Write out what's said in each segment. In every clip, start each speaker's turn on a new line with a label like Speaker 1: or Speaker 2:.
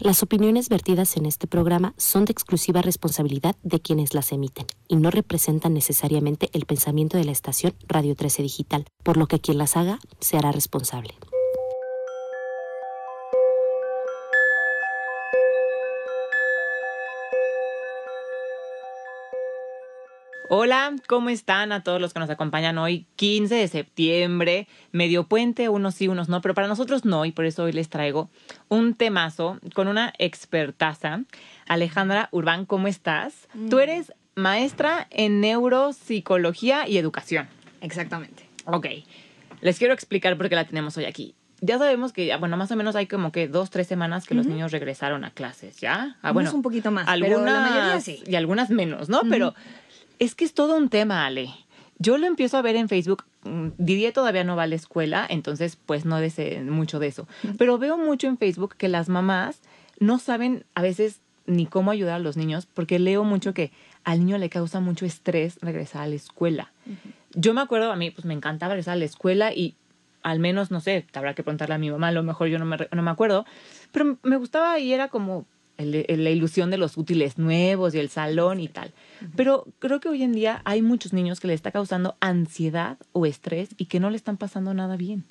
Speaker 1: Las opiniones vertidas en este programa son de exclusiva responsabilidad de quienes las emiten y no representan necesariamente el pensamiento de la estación Radio 13 Digital, por lo que quien las haga se hará responsable.
Speaker 2: Hola, ¿cómo están a todos los que nos acompañan hoy? 15 de septiembre, medio puente, unos sí, unos no, pero para nosotros no, y por eso hoy les traigo un temazo con una expertaza. Alejandra Urbán, ¿cómo estás? Tú
Speaker 3: Mm.
Speaker 2: eres maestra en neuropsicología y educación.
Speaker 3: Exactamente.
Speaker 2: Ok, les quiero explicar por qué la tenemos hoy aquí. Ya sabemos que, bueno, más o menos hay como que dos, tres semanas que los niños regresaron a clases, ¿ya? Ah,
Speaker 3: Unos un poquito más, pero
Speaker 2: algunas,
Speaker 3: la mayoría sí.
Speaker 2: Y algunas menos, ¿no? Pero es que es todo un tema, Ale. Yo lo empiezo a ver en Facebook. mm, Didier todavía no va a la escuela, entonces pues no desee mucho de eso. Pero veo mucho en Facebook que las mamás no saben a veces ni cómo ayudar a los niños, porque leo mucho que al niño le causa mucho estrés regresar a la escuela. Yo me acuerdo, a mí pues me encantaba regresar a la escuela y al menos, no sé, habrá que preguntarle a mi mamá, a lo mejor yo no me, no me acuerdo, pero me gustaba y era como el- el- la ilusión de los útiles nuevos y el salón y tal. Pero creo que hoy en día hay muchos niños que le está causando ansiedad o estrés y que no le están pasando nada bien.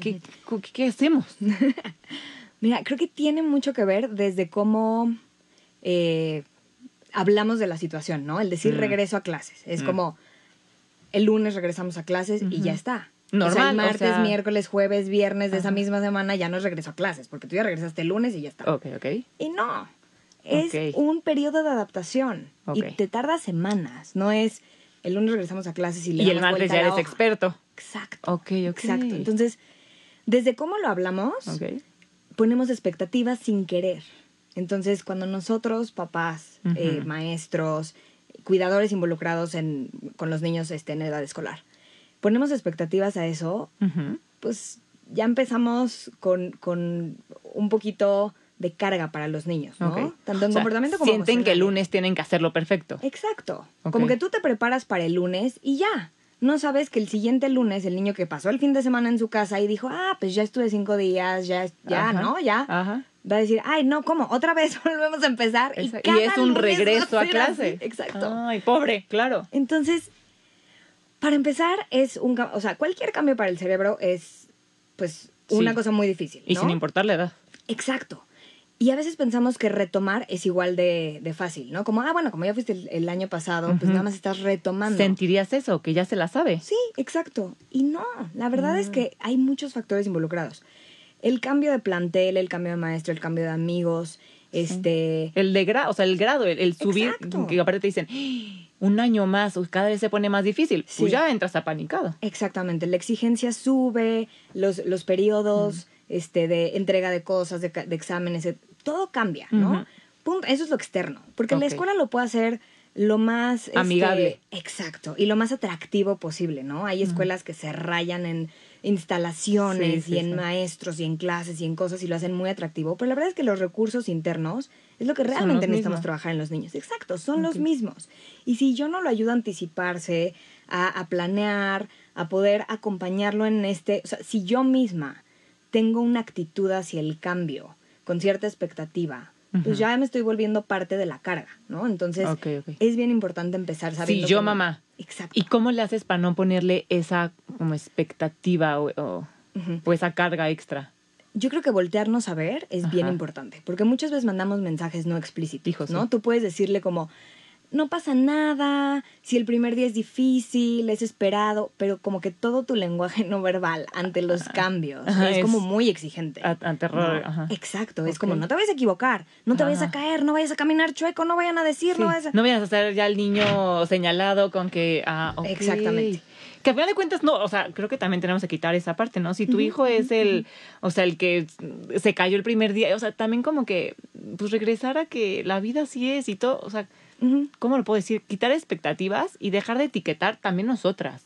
Speaker 2: ¿Qué, qué, qué hacemos?
Speaker 3: Mira, creo que tiene mucho que ver desde cómo eh, hablamos de la situación, ¿no? El decir
Speaker 2: Mm.
Speaker 3: regreso a clases. Es
Speaker 2: Mm.
Speaker 3: como el lunes regresamos a clases y ya está. O sea,
Speaker 2: Normal,
Speaker 3: el
Speaker 2: o
Speaker 3: martes,
Speaker 2: sea-
Speaker 3: miércoles, jueves, viernes de esa misma semana ya no es regreso a clases, porque tú ya regresaste el lunes y ya está.
Speaker 2: Ok, ok.
Speaker 3: Y no, es
Speaker 2: Ok.
Speaker 3: un periodo de adaptación y
Speaker 2: Ok.
Speaker 3: te tarda semanas, no es el lunes regresamos a clases y le
Speaker 2: Y el martes ya eres
Speaker 3: hoja.
Speaker 2: experto.
Speaker 3: Exacto.
Speaker 2: Ok, ok.
Speaker 3: Exacto. Entonces, desde cómo lo hablamos, ponemos expectativas sin querer. Entonces, cuando nosotros, papás, eh,
Speaker 2: Ujú.
Speaker 3: maestros, cuidadores involucrados en, con los niños este, en edad escolar, ponemos expectativas a eso, pues ya empezamos con, con un poquito de carga para los niños, ¿no? Tanto en
Speaker 2: O sea,
Speaker 3: comportamiento como
Speaker 2: Sienten que el lunes tienen que hacerlo perfecto.
Speaker 3: Exacto. Como que tú te preparas para el lunes y ya. No sabes que el siguiente lunes el niño que pasó el fin de semana en su casa y dijo, ah, pues ya estuve cinco días, ya, ya,
Speaker 2: Ajá.
Speaker 3: ¿no? Ya.
Speaker 2: Ajá.
Speaker 3: Va a decir, ay, no, ¿cómo? Otra vez volvemos a empezar. Y,
Speaker 2: Esa-
Speaker 3: cada
Speaker 2: y es un
Speaker 3: lunes
Speaker 2: regreso a clase.
Speaker 3: así. Exacto.
Speaker 2: Ay, pobre, claro.
Speaker 3: Entonces, para empezar, es un o sea, cualquier cambio para el cerebro es, pues, una
Speaker 2: Sí.
Speaker 3: cosa muy difícil.
Speaker 2: Y sin importar la edad.
Speaker 3: Exacto. Y a veces pensamos que retomar es igual de, de fácil, ¿no? Como, ah, bueno, como ya fuiste el, el año pasado, pues nada más estás retomando.
Speaker 2: ¿Sentirías eso? Que ya se la sabe.
Speaker 3: Sí, exacto. Y no, la verdad
Speaker 2: Mm.
Speaker 3: es que hay muchos factores involucrados. El cambio de plantel, el cambio de maestro, el cambio de amigos, este...
Speaker 2: El de grado, o sea, el grado, el, el subir,
Speaker 3: Exacto.
Speaker 2: que aparte te dicen, "Ah, un año más, cada vez se pone más difícil.
Speaker 3: Sí.
Speaker 2: Pues ya entras apanicado.
Speaker 3: Exactamente, la exigencia sube, los, los periodos este, de entrega de cosas, de, de exámenes, et- todo cambia, ¿no? Punto, eso es lo externo, porque la escuela lo puede hacer lo más... este,
Speaker 2: Amigable.
Speaker 3: exacto, y lo más atractivo posible, ¿no? Hay escuelas que se rayan en instalaciones
Speaker 2: Sí, sí,
Speaker 3: y en
Speaker 2: sí.
Speaker 3: maestros y en clases y en cosas y lo hacen muy atractivo, pero la verdad es que los recursos internos es lo que realmente necesitamos
Speaker 2: mismos.
Speaker 3: trabajar en los niños. Exacto, son los mismos. Y si yo no lo ayudo a anticiparse, a, a planear, a poder acompañarlo en este, o sea, si yo misma tengo una actitud hacia el cambio con cierta expectativa, pues ya me estoy volviendo parte de la carga, ¿no? Entonces, es bien importante empezar sabiendo
Speaker 2: Sí, yo, mamá.
Speaker 3: Exacto.
Speaker 2: ¿Y cómo le haces para no ponerle esa como expectativa o, o- esa carga extra?
Speaker 3: Yo creo que voltearnos a ver es bien importante, porque muchas veces mandamos mensajes no explícitos,
Speaker 2: Hijo, sí.
Speaker 3: ¿no? Tú puedes decirle como, no pasa nada, si el primer día es difícil, es esperado, pero como que todo tu lenguaje no verbal ante los cambios
Speaker 2: Ajá,
Speaker 3: es,
Speaker 2: es
Speaker 3: como muy exigente.
Speaker 2: A, a terror,
Speaker 3: ¿no?
Speaker 2: ajá.
Speaker 3: Exacto, es como no te vayas a equivocar, no te vayas a caer, no vayas a caminar chueco, no vayan a decir,
Speaker 2: Sí,
Speaker 3: no vayas a...
Speaker 2: No vayas a ser ya el niño señalado con que... Ah.
Speaker 3: Exactamente.
Speaker 2: Que al final de cuentas, no, o sea, creo que también tenemos que quitar esa parte, ¿no? Si tu hijo es el, o sea, el que se cayó el primer día, o sea, también como que, pues regresar a que la vida así es y todo, o sea, ¿cómo lo puedo decir? Quitar expectativas y dejar de etiquetar también nosotras.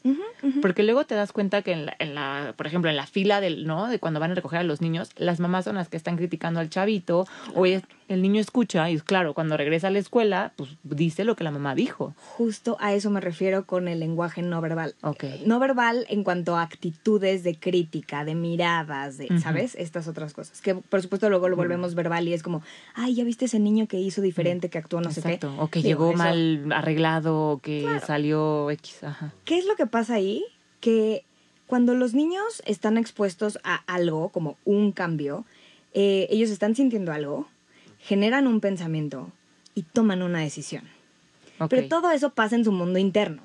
Speaker 2: Porque luego te das cuenta que en la, en la, por ejemplo, en la fila del, ¿no? De cuando van a recoger a los niños, las mamás son las que están criticando al chavito, o es, El niño escucha y claro, cuando regresa a la escuela, pues dice lo que la mamá dijo.
Speaker 3: Justo a eso me refiero con el lenguaje no verbal.
Speaker 2: Ok.
Speaker 3: No verbal en cuanto a actitudes de crítica, de miradas, de, ¿sabes? Estas otras cosas. Que por supuesto luego lo volvemos verbal y es como, ay, ya viste ese niño que hizo diferente, que actuó no sé qué.
Speaker 2: O que
Speaker 3: Digo,
Speaker 2: llegó
Speaker 3: eso-
Speaker 2: mal arreglado, o que
Speaker 3: Claro.
Speaker 2: salió X. Ajá.
Speaker 3: ¿Qué es lo que pasa ahí? Que cuando los niños están expuestos a algo, como un cambio, eh, ellos están sintiendo algo, generan un pensamiento y toman una decisión. Pero todo eso pasa en su mundo interno.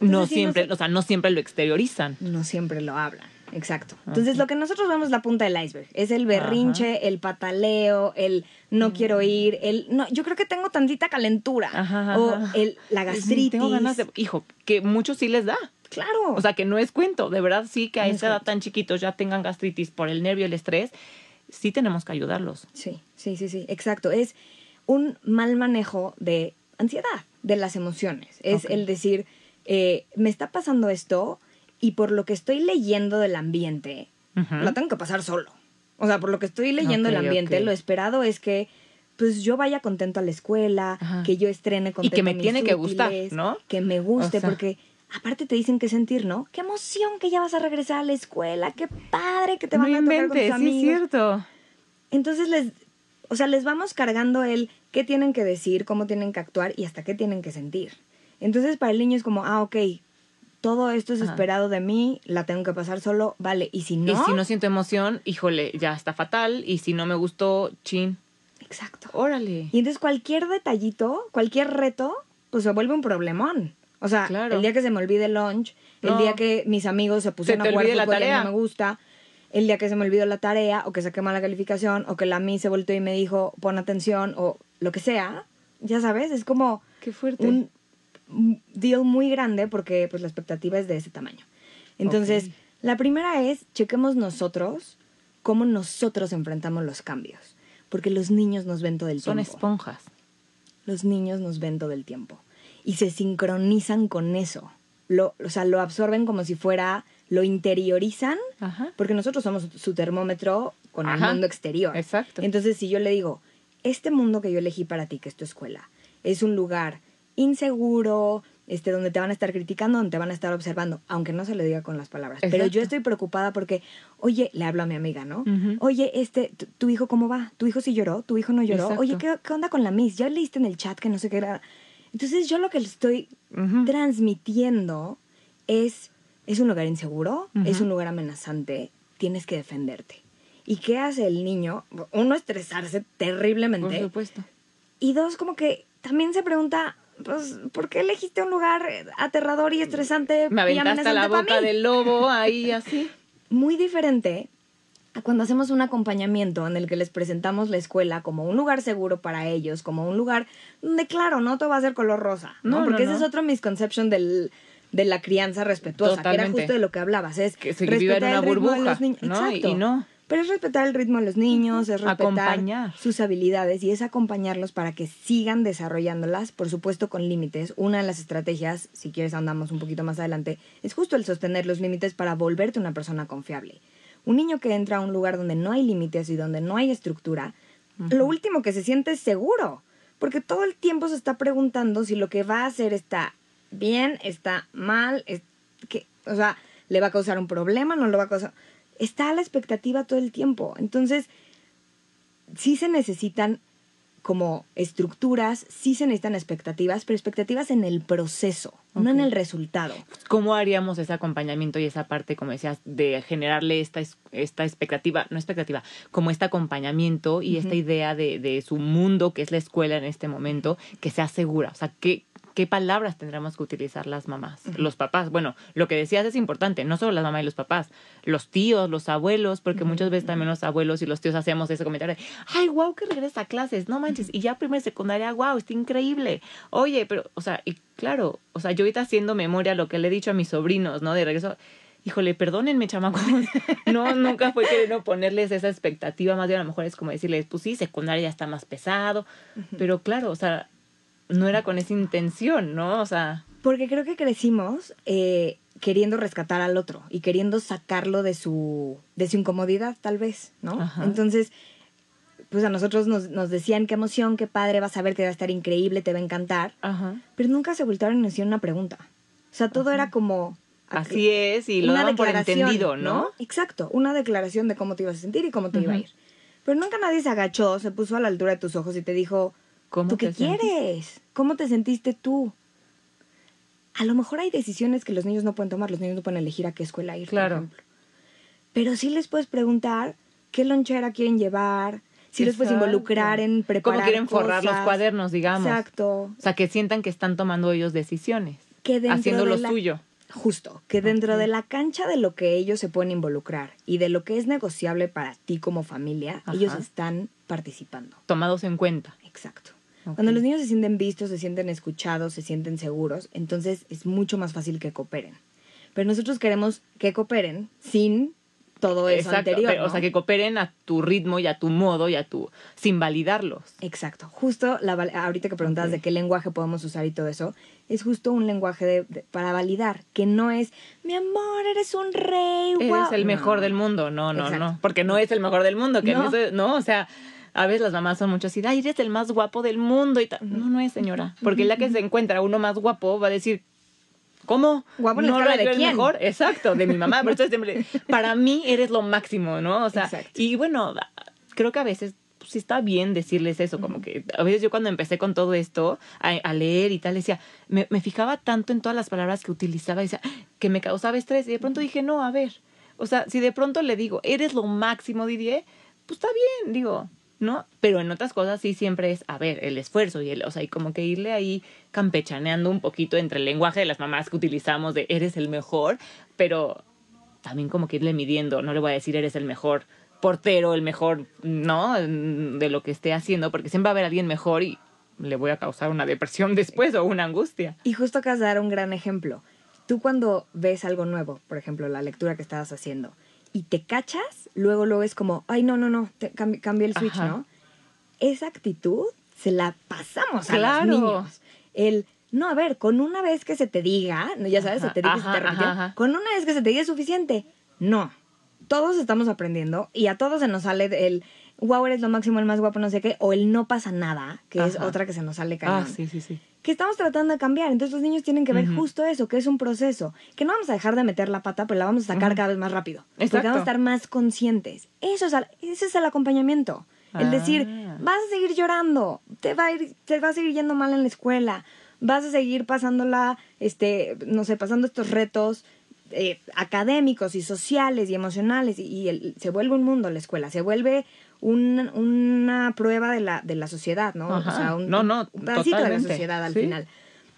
Speaker 2: no siempre,
Speaker 3: nos-
Speaker 2: o sea, no siempre lo exteriorizan.
Speaker 3: no siempre lo hablan. Exacto. Entonces, lo que nosotros vemos es la punta del iceberg. Es el berrinche, el pataleo, el no quiero ir, el no, yo creo que tengo tantita calentura.
Speaker 2: Ajá,
Speaker 3: o el, la gastritis.
Speaker 2: Tengo ganas de, hijo, que muchos sí les da.
Speaker 3: Claro.
Speaker 2: O sea, que no es cuento, de verdad sí que a
Speaker 3: No es
Speaker 2: esa edad tan chiquitos ya tengan gastritis por el nervio, el estrés, sí tenemos que ayudarlos.
Speaker 3: Sí, sí, sí, sí, exacto. Es un mal manejo de ansiedad, de las emociones. Es el decir, eh, me está pasando esto y por lo que estoy leyendo del ambiente, lo tengo que pasar solo. O sea, por lo que estoy leyendo
Speaker 2: Ok,
Speaker 3: del ambiente, lo esperado es que pues yo vaya contento a la escuela,
Speaker 2: Ajá.
Speaker 3: que yo estrene contento
Speaker 2: que me tiene que gustar, ¿no?
Speaker 3: Que me guste,
Speaker 2: O sea-
Speaker 3: porque aparte te dicen que sentir, ¿no? Qué emoción que ya vas a regresar a la escuela, qué padre que te van
Speaker 2: no
Speaker 3: a tocar con
Speaker 2: inventes,
Speaker 3: tus
Speaker 2: sí es
Speaker 3: amigos.
Speaker 2: cierto.
Speaker 3: Entonces les, o sea, les vamos cargando el qué tienen que decir, cómo tienen que actuar y hasta qué tienen que sentir. Entonces para el niño es como, ah, ok, todo esto es
Speaker 2: Ajá.
Speaker 3: esperado de mí, la tengo que pasar solo, vale. Y si no,
Speaker 2: Y si no siento emoción, híjole, ya está fatal. Y si no me gustó, chin,
Speaker 3: exacto.
Speaker 2: órale.
Speaker 3: Y entonces cualquier detallito, cualquier reto, pues se vuelve un problemón. O sea,
Speaker 2: Claro.
Speaker 3: el día que se me olvide el lunch, el día que mis amigos se pusieron
Speaker 2: te
Speaker 3: a jugar
Speaker 2: la
Speaker 3: y
Speaker 2: tarea.
Speaker 3: no me gusta, el día que se me olvidó la tarea, o que saqué mala calificación, o que la mí se volteó y me dijo, pon atención, o lo que sea, ya sabes, es como
Speaker 2: Qué fuerte.
Speaker 3: un deal muy grande porque pues la expectativa es de ese tamaño. Entonces, la primera es, chequemos nosotros cómo nosotros enfrentamos los cambios, porque los niños nos ven todo el
Speaker 2: Son
Speaker 3: tiempo
Speaker 2: esponjas.
Speaker 3: los niños nos ven todo el tiempo y se sincronizan con eso. Lo, o sea, lo absorben como si fuera, lo interiorizan,
Speaker 2: Ajá.
Speaker 3: porque nosotros somos su termómetro con el mundo exterior.
Speaker 2: Exacto.
Speaker 3: Entonces, si yo le digo, este mundo que yo elegí para ti, que es tu escuela, es un lugar inseguro, este, donde te van a estar criticando, donde te van a estar observando, aunque no se le diga con las palabras. Pero yo estoy preocupada porque, oye, le hablo a mi amiga, ¿no? Oye, este, tu, tu hijo cómo va? ¿Tu hijo sí lloró? ¿Tu hijo no lloró?
Speaker 2: Exacto.
Speaker 3: Oye, ¿qué, ¿qué onda con la Miss? Ya leíste en el chat que no sé qué era. Entonces yo lo que le estoy transmitiendo es, es un lugar inseguro, es un lugar amenazante, tienes que defenderte. ¿Y qué hace el niño? Uno, estresarse
Speaker 2: Por
Speaker 3: terriblemente.
Speaker 2: supuesto.
Speaker 3: Y dos, como que también se pregunta, pues, ¿por qué elegiste un lugar aterrador y estresante
Speaker 2: Me
Speaker 3: y
Speaker 2: aventaste a la boca del lobo ahí así.
Speaker 3: Muy diferente cuando hacemos un acompañamiento en el que les presentamos la escuela como un lugar seguro para ellos, como un lugar donde, claro, no todo va a ser color rosa, ¿no?
Speaker 2: No, no,
Speaker 3: Porque ese
Speaker 2: no.
Speaker 3: es otro misconception del, de la crianza respetuosa, que era
Speaker 2: Totalmente.
Speaker 3: justo de lo que hablabas, es
Speaker 2: Que se vive en
Speaker 3: respetar
Speaker 2: una
Speaker 3: el ritmo de
Speaker 2: burbuja,
Speaker 3: los niños. Exacto.
Speaker 2: y no.
Speaker 3: Pero es respetar el ritmo de los niños, es respetar
Speaker 2: Acompañar.
Speaker 3: sus habilidades y es acompañarlos para que sigan desarrollándolas, por supuesto con límites. Una de las estrategias, si quieres andamos un poquito más adelante, es justo el sostener los límites para volverte una persona confiable. Un niño que entra a un lugar donde no hay límites y donde no hay estructura, lo último que se siente es seguro, porque todo el tiempo se está preguntando si lo que va a hacer está bien, está mal, es que, o sea, le va a causar un problema, no lo va a causar. Está a la expectativa todo el tiempo. Entonces, sí se necesitan como estructuras, sí se necesitan expectativas, pero expectativas en el proceso, no en el resultado.
Speaker 2: ¿Cómo haríamos ese acompañamiento y esa parte, como decías, de generarle esta, es- esta expectativa, no expectativa, como este acompañamiento y esta idea de, de su mundo, que es la escuela en este momento, que sea segura? O sea, ¿qué, qué palabras tendremos que utilizar las mamás, los papás? Bueno, lo que decías es importante, no solo las mamás y los papás, los tíos, los abuelos, porque muchas veces también los abuelos y los tíos hacemos ese comentario de, ay, wow, que regresa a clases, no manches, y ya primero y secundaria, wow, está increíble. Oye, pero, o sea, y claro, o sea, yo ahorita haciendo memoria lo que le he dicho a mis sobrinos, ¿no? De regreso, híjole, perdónenme, chamacos. No, nunca fue queriendo ponerles esa expectativa, más bien a lo mejor es como decirles, pues sí, secundaria ya está más pesado, pero claro, o sea, no era con esa intención, ¿no? O sea,
Speaker 3: Porque creo que crecimos eh, queriendo rescatar al otro y queriendo sacarlo de su, de su incomodidad, tal vez, ¿no?
Speaker 2: Ajá.
Speaker 3: Entonces, pues a nosotros nos, nos decían qué emoción, qué padre, vas a ver que va a estar increíble, te va a encantar.
Speaker 2: Ajá.
Speaker 3: Pero nunca se voltaron y nos hicieron una pregunta. O sea, todo era como...
Speaker 2: Así es, y lo daban por entendido, ¿no?
Speaker 3: Exacto, una declaración de cómo te ibas a sentir y cómo te iba a ir. Pero nunca nadie se agachó, se puso a la altura de tus ojos y te dijo,
Speaker 2: ¿Cómo
Speaker 3: ¿tú qué quieres? ¿Cómo te sentiste tú? A lo mejor hay decisiones que los niños no pueden tomar, los niños no pueden elegir a qué escuela ir,
Speaker 2: Claro.
Speaker 3: por ejemplo. Pero sí les puedes preguntar qué lonchera quieren llevar, si les puedes
Speaker 2: Exacto.
Speaker 3: involucrar en preparar
Speaker 2: ¿Cómo quieren forrar los cuadernos, digamos?
Speaker 3: Exacto.
Speaker 2: O sea, que sientan que están tomando ellos decisiones,
Speaker 3: Que
Speaker 2: haciendo
Speaker 3: de
Speaker 2: lo
Speaker 3: la-
Speaker 2: suyo.
Speaker 3: Justo, que dentro de la cancha de lo que ellos se pueden involucrar y de lo que es negociable para ti como familia,
Speaker 2: Ajá.
Speaker 3: ellos están participando.
Speaker 2: Tomados en cuenta.
Speaker 3: Exacto. Cuando los niños se sienten vistos, se sienten escuchados, se sienten seguros, entonces es mucho más fácil que cooperen. Pero nosotros queremos que cooperen sin todo eso
Speaker 2: Exacto,
Speaker 3: anterior.
Speaker 2: pero, o sea, que cooperen a tu ritmo y a tu modo y a tu... sin validarlos.
Speaker 3: Exacto. Justo la, ahorita que preguntabas de qué lenguaje podemos usar y todo eso, es justo un lenguaje de, de- para validar, que no es, mi amor, eres un rey,
Speaker 2: Eres
Speaker 3: guau".
Speaker 2: el mejor
Speaker 3: No.
Speaker 2: del mundo. No, no,
Speaker 3: Exacto.
Speaker 2: no. Porque no es el mejor del mundo. Que
Speaker 3: No.
Speaker 2: no. no, o sea, a veces las mamás son mucho así, ay, eres el más guapo del mundo y tal. No, no es, señora. Porque ya que se encuentra uno más guapo, va a decir, ¿cómo?
Speaker 3: Guapo la
Speaker 2: no lo
Speaker 3: de quién.
Speaker 2: mejor. Exacto, de mi mamá. Eso siempre, para mí eres lo máximo, ¿no? O sea,
Speaker 3: Exacto.
Speaker 2: y bueno, creo que a veces pues, sí está bien decirles eso, como que a veces yo cuando empecé con todo esto, a, a leer y tal, decía, me, me fijaba tanto en todas las palabras que utilizaba, y decía, que me causaba estrés, y de pronto dije, no, a ver, o sea, si de pronto le digo, eres lo máximo, Didier, pues está bien, digo, Pero en otras cosas sí siempre es, a ver, el esfuerzo y el, o sea, y como que irle ahí campechaneando un poquito entre el lenguaje de las mamás que utilizamos de eres el mejor, pero también como que irle midiendo, no le voy a decir eres el mejor portero, el mejor, ¿no? De lo que esté haciendo, porque siempre va a haber alguien mejor y le voy a causar una depresión después o una angustia.
Speaker 3: Y justo acabas de dar un gran ejemplo. Tú cuando ves algo nuevo, por ejemplo, la lectura que estabas haciendo, y te cachas, luego luego es como, ay, no, no, no, te cambi- cambié el switch,
Speaker 2: Ajá.
Speaker 3: ¿no? Esa actitud se la pasamos a
Speaker 2: Claro.
Speaker 3: los niños. El, no, a ver, con una vez que se te diga, ya sabes, se te diga y se
Speaker 2: Ajá,
Speaker 3: te repite,
Speaker 2: ajá, ajá.
Speaker 3: con una vez que se te diga es suficiente. No. Todos estamos aprendiendo y a todos se nos sale el, wow, eres lo máximo, el más guapo, no sé qué, o el no pasa nada, que es otra que se nos sale cañón
Speaker 2: Ah, sí, sí, sí.
Speaker 3: que estamos tratando de cambiar. Entonces los niños tienen que ver justo eso, que es un proceso, que no vamos a dejar de meter la pata, pero la vamos a sacar cada vez más rápido. Porque
Speaker 2: Exacto.
Speaker 3: vamos a estar más conscientes. Eso es, al- ese es el acompañamiento. El decir,
Speaker 2: Ah.
Speaker 3: vas a seguir llorando, te va a ir, te va a seguir yendo mal en la escuela, vas a seguir pasándola, este, no sé, pasando estos retos eh, académicos y sociales y emocionales y, y el- se vuelve un mundo la escuela, se vuelve un- una prueba de la, de la sociedad, ¿no?
Speaker 2: Ajá.
Speaker 3: O sea, un,
Speaker 2: No, no,
Speaker 3: un pedacito de la
Speaker 2: totalmente.
Speaker 3: sociedad al
Speaker 2: Sí.
Speaker 3: final.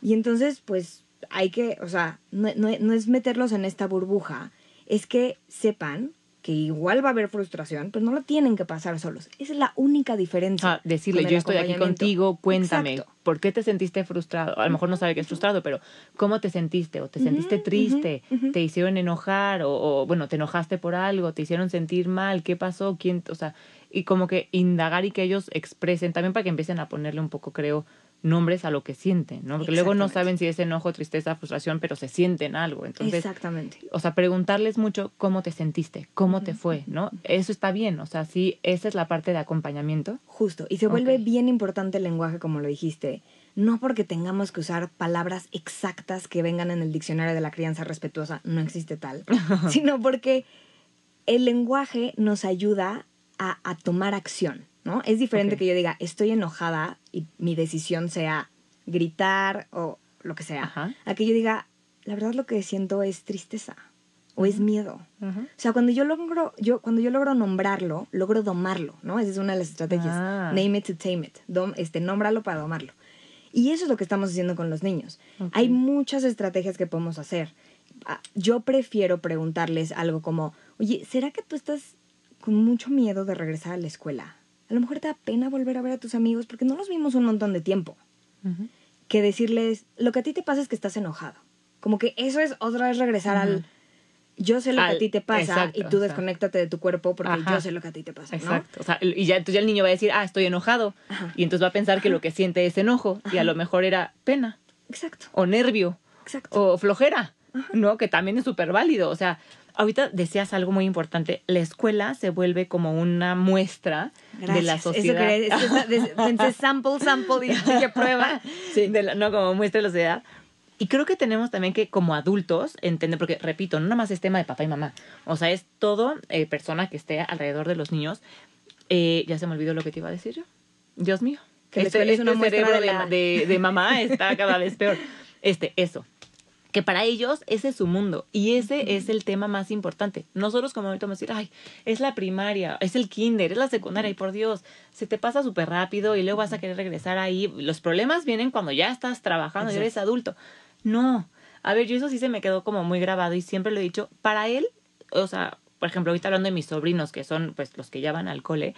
Speaker 3: Y entonces, pues, hay que, o sea, no, no- no es meterlos en esta burbuja, es que sepan que igual va a haber frustración, pero no lo tienen que pasar solos. Esa es la única diferencia.
Speaker 2: Ah, decirle, yo estoy aquí contigo, cuéntame,
Speaker 3: Exacto.
Speaker 2: ¿por qué te sentiste frustrado? A lo mejor no sabe que es frustrado, pero ¿cómo te sentiste? ¿O te sentiste triste? ¿Te hicieron enojar? O, o, bueno, te enojaste por algo? ¿Te hicieron sentir mal? ¿Qué pasó? ¿Quién? O sea, y como que indagar y que ellos expresen, también para que empiecen a ponerle un poco, creo, nombres a lo que sienten, ¿no? Porque luego no saben si es enojo, tristeza, frustración, pero se sienten algo. Entonces,
Speaker 3: Exactamente.
Speaker 2: o sea, preguntarles mucho cómo te sentiste, cómo te fue, ¿no? Eso está bien, o sea, sí, esa es la parte de acompañamiento.
Speaker 3: Justo. Y se vuelve bien importante el lenguaje, como lo dijiste. No porque tengamos que usar palabras exactas que vengan en el diccionario de la crianza respetuosa, no existe tal, sino porque el lenguaje nos ayuda a, a tomar acción, ¿no? Es diferente
Speaker 2: Ok.
Speaker 3: que yo diga, estoy enojada y mi decisión sea gritar o lo que sea,
Speaker 2: Ajá.
Speaker 3: a que yo diga, la verdad lo que siento es tristeza o es miedo. O sea, cuando yo logro, yo, cuando yo logro nombrarlo, logro domarlo, ¿no? Esa es una de las estrategias.
Speaker 2: Ah.
Speaker 3: Name it to tame it. Dom, este, nómbralo para domarlo. Y eso es lo que estamos haciendo con los niños.
Speaker 2: Ok.
Speaker 3: Hay muchas estrategias que podemos hacer. Ah, Yo prefiero preguntarles algo como, oye, ¿será que tú estás con mucho miedo de regresar a la escuela? A lo mejor te da pena volver a ver a tus amigos porque no los vimos un montón de tiempo. Que decirles, lo que a ti te pasa es que estás enojado. Como que eso es otra vez regresar al, yo sé lo que a ti te pasa
Speaker 2: exacto,
Speaker 3: y tú
Speaker 2: o sea.
Speaker 3: desconéctate de tu cuerpo porque
Speaker 2: Ajá.
Speaker 3: yo sé lo que a ti te pasa, ¿no?
Speaker 2: Exacto. O sea, y ya, entonces ya el niño va a decir, ah, estoy enojado.
Speaker 3: Ajá.
Speaker 2: Y entonces va a pensar que lo que siente es enojo. Y a lo mejor era pena,
Speaker 3: Exacto,
Speaker 2: o nervio,
Speaker 3: exacto.
Speaker 2: o flojera, ¿no? Que también es súper válido. O sea, ahorita decías algo muy importante, la escuela se vuelve como una muestra de la sociedad.
Speaker 3: pensé sample, sample y que prueba.
Speaker 2: Sí. no, como muestra de la sociedad. Y creo que tenemos también que, como adultos, entender, porque repito, no nada más es tema de papá y mamá, o sea, es todo eh, persona que esté alrededor de los niños. Eh, ya se me olvidó lo que te iba a decir yo. Dios mío. Que este, es una este cerebro de, de, de mamá está cada vez peor. Este, eso que para ellos ese es su mundo y ese es el tema más importante. Nosotros como ahorita vamos a decir, ay, es la primaria, es el kinder, es la secundaria y por Dios, se te pasa súper rápido y luego vas a querer regresar ahí. Los problemas vienen cuando ya estás trabajando y eres adulto. No, a ver, yo eso sí se me quedó como muy grabado y siempre lo he dicho, para él, o sea, por ejemplo, ahorita hablando de mis sobrinos que son pues los que ya van al cole,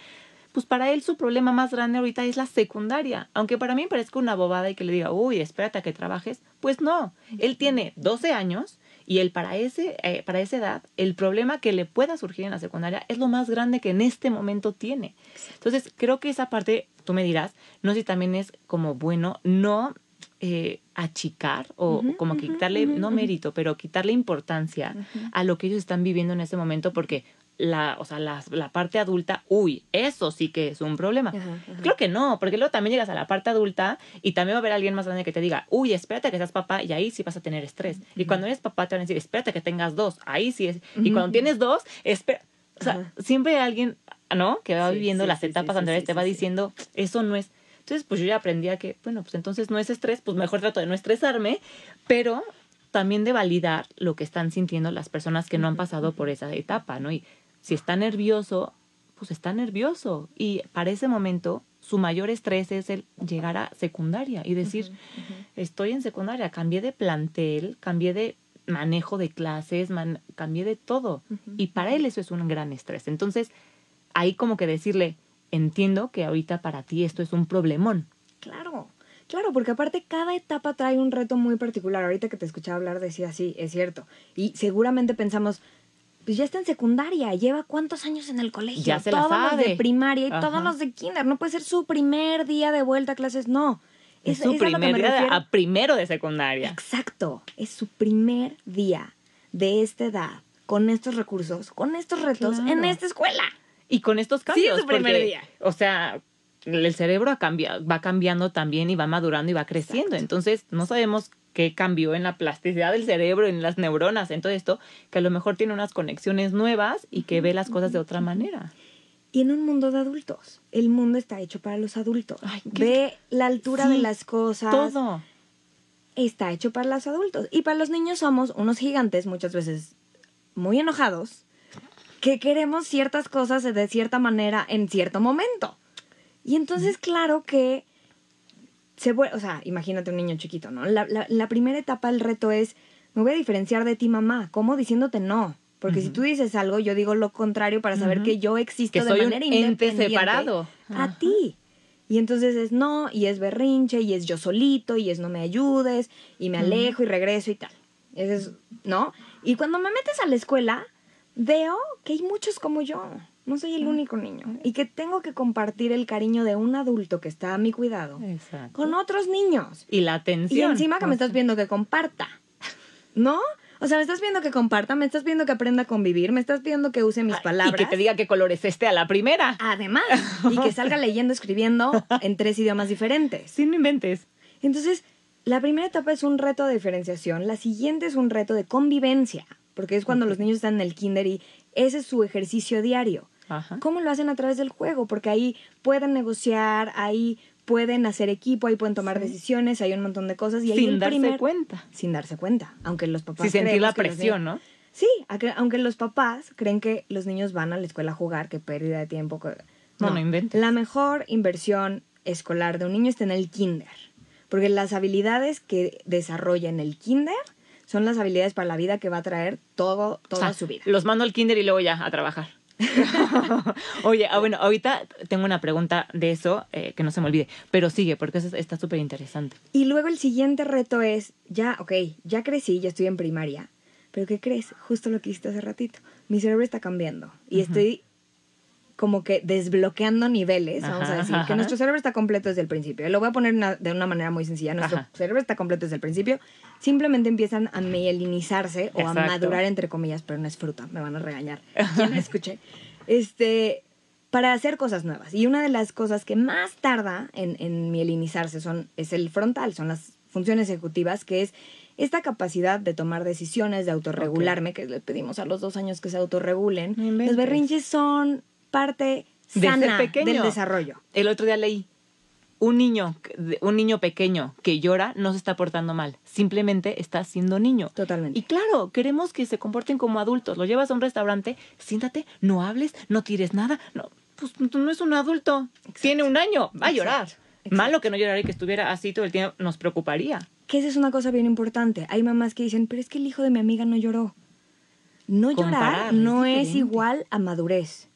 Speaker 2: pues para él su problema más grande ahorita es la secundaria. Aunque para mí me parezca una bobada y que le diga, uy, espérate a que trabajes, pues no. Él tiene 12 años y él para, ese, eh, para esa edad, el problema que le pueda surgir en la secundaria es lo más grande que en este momento tiene. Entonces, creo que esa parte, tú me dirás, no sé si también es como bueno no eh, achicar o como quitarle, no mérito, pero quitarle importancia a lo que ellos están viviendo en ese momento, porque la, o sea, la, la, parte adulta, uy, eso sí que es un problema. Creo que no, porque luego también llegas a la parte adulta y también va a haber alguien más grande que te diga, uy, espérate que seas papá y ahí sí vas a tener estrés. Y cuando eres papá te van a decir, espérate que tengas dos, ahí sí es. Y cuando tienes dos, espera. O sea, siempre hay alguien, ¿no? Que va viviendo las etapas anteriores, te va diciendo, eso no es. Entonces, pues yo ya aprendí a que, bueno, pues entonces no es estrés, pues mejor trato de no estresarme, pero también de validar lo que están sintiendo las personas que no han pasado por esa etapa, ¿no? Y si está nervioso, pues está nervioso. Y para ese momento, su mayor estrés es el llegar a secundaria y decir, estoy en secundaria, cambié de plantel, cambié de manejo de clases, cambié de todo. Y para él eso es un gran estrés. Entonces, ahí como que decirle, entiendo que ahorita para ti esto es un problemón.
Speaker 3: Claro. Claro, porque aparte cada etapa trae un reto muy particular. Ahorita que te escuchaba hablar decía, sí, es cierto. Y seguramente pensamos, pues ya está en secundaria, lleva cuántos años en el colegio,
Speaker 2: ya se
Speaker 3: todos
Speaker 2: la
Speaker 3: los de primaria y todos los de kinder, no puede ser su primer día de vuelta a clases, no.
Speaker 2: Es, su primer día a primero de secundaria.
Speaker 3: Exacto, es su primer día de esta edad, con estos recursos, con estos retos en esta escuela.
Speaker 2: Y con estos cambios. Sí, su primer día. O sea, el cerebro va cambiando también y va madurando y va creciendo. Entonces, no sabemos qué cambió en la plasticidad del cerebro, en las neuronas, en todo esto, que a lo mejor tiene unas conexiones nuevas y que ve las cosas de otra manera.
Speaker 3: Y en un mundo de adultos. El mundo está hecho para los adultos. ve la altura de las cosas.
Speaker 2: Todo.
Speaker 3: Está hecho para los adultos. Y para los niños somos unos gigantes, muchas veces muy enojados, que queremos ciertas cosas de cierta manera en cierto momento. Y entonces, claro que se vuelve, o sea, imagínate un niño chiquito, ¿no? La, la, primera etapa del reto es, me voy a diferenciar de ti, mamá. ¿Cómo? Diciéndote no. Porque si tú dices algo, yo digo lo contrario para saber que yo existo de manera un ente separado a ti. Y entonces es no, y es berrinche, y es yo solito, y es no me ayudes, y me alejo y regreso y tal. Ese es, ¿no? Y cuando me metes a la escuela, veo que hay muchos como yo no soy el único niño y que tengo que compartir el cariño de un adulto que está a mi cuidado con otros niños.
Speaker 2: Y la atención.
Speaker 3: Y encima que me estás viendo que comparta, ¿no? O sea, me estás viendo que comparta, me estás viendo que aprenda a convivir, me estás viendo que use mis palabras.
Speaker 2: Y que te diga qué color es este a la primera.
Speaker 3: Además, y que salga leyendo, escribiendo en tres idiomas diferentes.
Speaker 2: Sin inventes.
Speaker 3: Entonces, la primera etapa es un reto de diferenciación, la siguiente es un reto de convivencia, porque es cuando los niños están en el kinder y ese es su ejercicio diario. ¿Cómo lo hacen a través del juego? Porque ahí pueden negociar, ahí pueden hacer equipo, ahí pueden tomar decisiones, hay un montón de cosas. Y
Speaker 2: sin darse cuenta.
Speaker 3: Sin darse cuenta, aunque los papás...
Speaker 2: Sin sentir la presión, ¿no?
Speaker 3: Sí, aunque los papás creen que los niños van a la escuela a jugar, que pérdida de tiempo.
Speaker 2: No, no, inventes.
Speaker 3: La mejor inversión escolar de un niño está en el kinder, porque las habilidades que desarrolla en el kinder son las habilidades para la vida que va a traer todo, toda su vida.
Speaker 2: Los mando al kinder y luego ya a trabajar. Oye, ah, bueno, ahorita tengo una pregunta de eso eh, que no se me olvide, pero sigue porque eso está súper interesante.
Speaker 3: Y luego el siguiente reto es, ya, ok, ya crecí, ya estoy en primaria, pero ¿qué crees? Justo lo que hiciste hace ratito. Mi cerebro está cambiando y estoy como que desbloqueando niveles, vamos a decir,
Speaker 2: ajá.
Speaker 3: que nuestro cerebro está completo desde el principio. Lo voy a poner una- de una manera muy sencilla. Nuestro
Speaker 2: Ajá.
Speaker 3: cerebro está completo desde el principio. Simplemente empiezan a mielinizarse o a madurar, entre comillas, pero no es fruta, me van a regañar. ¿Quién me escuché? Este, para hacer cosas nuevas. Y una de las cosas que más tarda en, en mielinizarse son, es el frontal, son las funciones ejecutivas, que es esta capacidad de tomar decisiones, de autorregularme, que le pedimos a los dos años que se autorregulen. Los berrinches son parte
Speaker 2: De
Speaker 3: sana
Speaker 2: pequeño.
Speaker 3: del desarrollo.
Speaker 2: El otro día leí, un niño, un niño pequeño que llora no se está portando mal, simplemente está siendo niño.
Speaker 3: Totalmente.
Speaker 2: Y claro, queremos que se comporten como adultos. Lo llevas a un restaurante, siéntate, no hables, no tires nada. No, pues no es un adulto. Tiene un año, va a llorar.
Speaker 3: Exacto.
Speaker 2: Malo que no llorara y que estuviera así todo el tiempo nos preocuparía.
Speaker 3: Que esa es una cosa bien importante. Hay mamás que dicen, pero es que el hijo de mi amiga no lloró. No
Speaker 2: Comparar,
Speaker 3: llorar no es igual a madurez.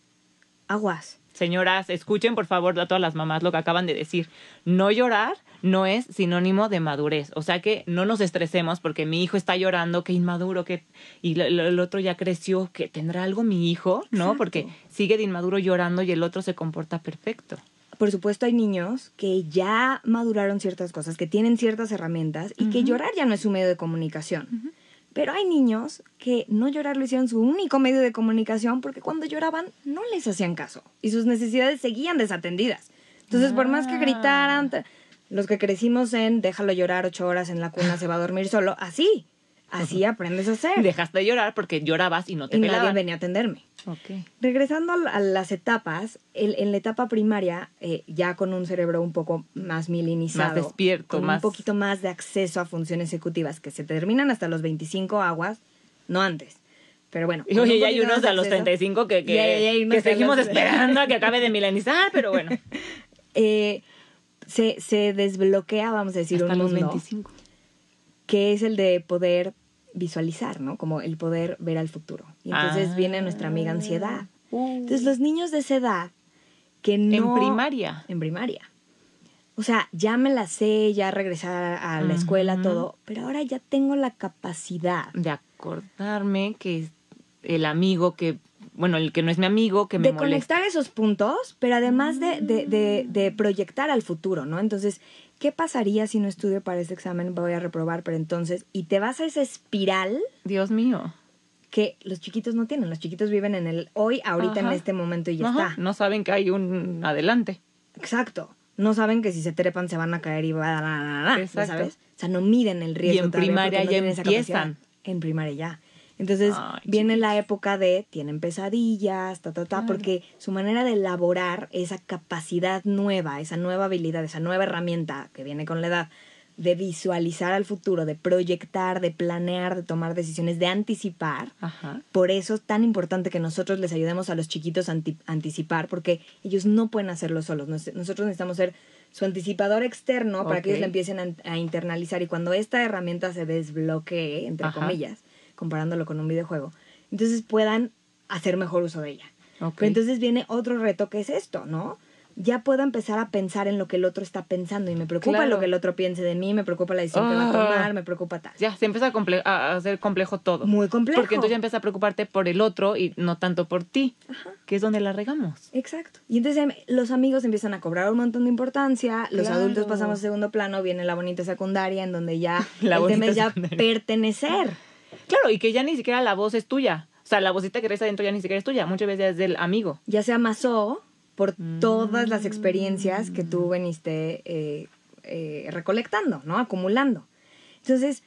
Speaker 3: Aguas.
Speaker 2: Señoras, escuchen por favor a todas las mamás lo que acaban de decir. No llorar no es sinónimo de madurez. O sea que no nos estresemos porque mi hijo está llorando, que inmaduro, que y lo- lo- el otro ya creció, que tendrá algo mi hijo, ¿no?
Speaker 3: Exacto.
Speaker 2: Porque sigue de inmaduro llorando y el otro se comporta perfecto.
Speaker 3: Por supuesto, hay niños que ya maduraron ciertas cosas, que tienen ciertas herramientas y que llorar ya no es su medio de comunicación. Pero hay niños que no llorar lo hicieron su único medio de comunicación porque cuando lloraban no les hacían caso y sus necesidades seguían desatendidas. Entonces, por más que
Speaker 2: Ah.
Speaker 3: gritaran, te- los que crecimos en déjalo llorar ocho horas en la cuna, se va a dormir solo, así, así aprendes a hacer.
Speaker 2: Dejaste de llorar porque llorabas y no te
Speaker 3: y nadie
Speaker 2: pelaban.
Speaker 3: venía a atenderme.
Speaker 2: Ok.
Speaker 3: Regresando a las etapas, el- en la etapa primaria, eh, ya con un cerebro un poco más mielinizado,
Speaker 2: Más despierto,
Speaker 3: con
Speaker 2: más-
Speaker 3: un poquito más de acceso a funciones ejecutivas que se terminan hasta los 25 aguas, no antes. Pero bueno.
Speaker 2: Y oye,
Speaker 3: un
Speaker 2: ya hay unos a los
Speaker 3: acceso-
Speaker 2: 35 que, que,
Speaker 3: Ya, ya,
Speaker 2: que seguimos
Speaker 3: los-
Speaker 2: esperando a que acabe de milenizar, pero bueno.
Speaker 3: eh, se, se desbloquea, vamos a decir,
Speaker 2: Hasta
Speaker 3: un
Speaker 2: los
Speaker 3: mundo
Speaker 2: 25.
Speaker 3: que es el de poder visualizar, ¿no? Como el poder ver al futuro. Y entonces
Speaker 2: Ah.
Speaker 3: viene nuestra amiga ansiedad.
Speaker 2: Uh.
Speaker 3: Entonces los niños de esa edad que no...
Speaker 2: En primaria.
Speaker 3: En primaria. O sea, ya me la sé, ya regresar a la escuela, todo, pero ahora ya tengo la capacidad
Speaker 2: de acordarme que el amigo que, bueno, el que no es mi amigo, que me
Speaker 3: de
Speaker 2: molesta.
Speaker 3: conectar esos puntos, pero además de, de, de, de proyectar al futuro, ¿no? Entonces, ¿qué pasaría si no estudio para ese examen? Voy a reprobar, pero entonces, y te vas a esa espiral
Speaker 2: Dios mío.
Speaker 3: que los chiquitos no tienen. Los chiquitos viven en el hoy, ahorita, en este momento y ya
Speaker 2: Ajá,
Speaker 3: está.
Speaker 2: No saben que hay un adelante.
Speaker 3: Exacto. No saben que si se trepan se van a caer y va a la, la, la, ¿ya
Speaker 2: Exacto.
Speaker 3: ¿sabes? O sea, no miden el riesgo.
Speaker 2: en
Speaker 3: todavía
Speaker 2: primaria
Speaker 3: no
Speaker 2: ya empiezan.
Speaker 3: En primaria ya. Entonces
Speaker 2: Ay,
Speaker 3: viene la época de tienen pesadillas, ta, ta, ta,
Speaker 2: Claro.
Speaker 3: porque su manera de elaborar esa capacidad nueva, esa nueva habilidad, esa nueva herramienta que viene con la edad, de visualizar al futuro, de proyectar, de planear, de tomar decisiones, de anticipar,
Speaker 2: Ajá.
Speaker 3: por eso es tan importante que nosotros les ayudemos a los chiquitos a anti- anticipar, porque ellos no pueden hacerlo solos. Nos- Nosotros necesitamos ser su anticipador externo para que ellos la empiecen a, a internalizar. Y cuando esta herramienta se desbloquee, entre
Speaker 2: Ajá.
Speaker 3: comillas, comparándolo con un videojuego, entonces puedan hacer mejor uso de ella. Pero entonces viene otro reto que es esto, ¿no? Ya puedo empezar a pensar en lo que el otro está pensando y me preocupa
Speaker 2: Claro.
Speaker 3: lo que el otro piense de mí, me preocupa la decisión que va a
Speaker 2: Ah.
Speaker 3: tomar, me preocupa tal.
Speaker 2: Ya, se empieza a, comple- a hacer complejo todo.
Speaker 3: Muy complejo.
Speaker 2: Porque entonces ya empieza a preocuparte por el otro y no tanto por ti, que es donde la regamos.
Speaker 3: Exacto. Y entonces em, los amigos empiezan a cobrar un montón de importancia, los
Speaker 2: Claro.
Speaker 3: adultos pasamos a segundo plano, viene la bonita secundaria en donde ya
Speaker 2: La
Speaker 3: el tema
Speaker 2: bonita
Speaker 3: es ya
Speaker 2: secundaria.
Speaker 3: pertenecer.
Speaker 2: Claro, y que ya ni siquiera la voz es tuya. O sea, la vocita que traes adentro ya ni siquiera es tuya. Muchas veces es del amigo.
Speaker 3: Ya se amasó por
Speaker 2: Mm.
Speaker 3: todas las experiencias que tú veniste eh, eh, recolectando, ¿no? Acumulando. Entonces,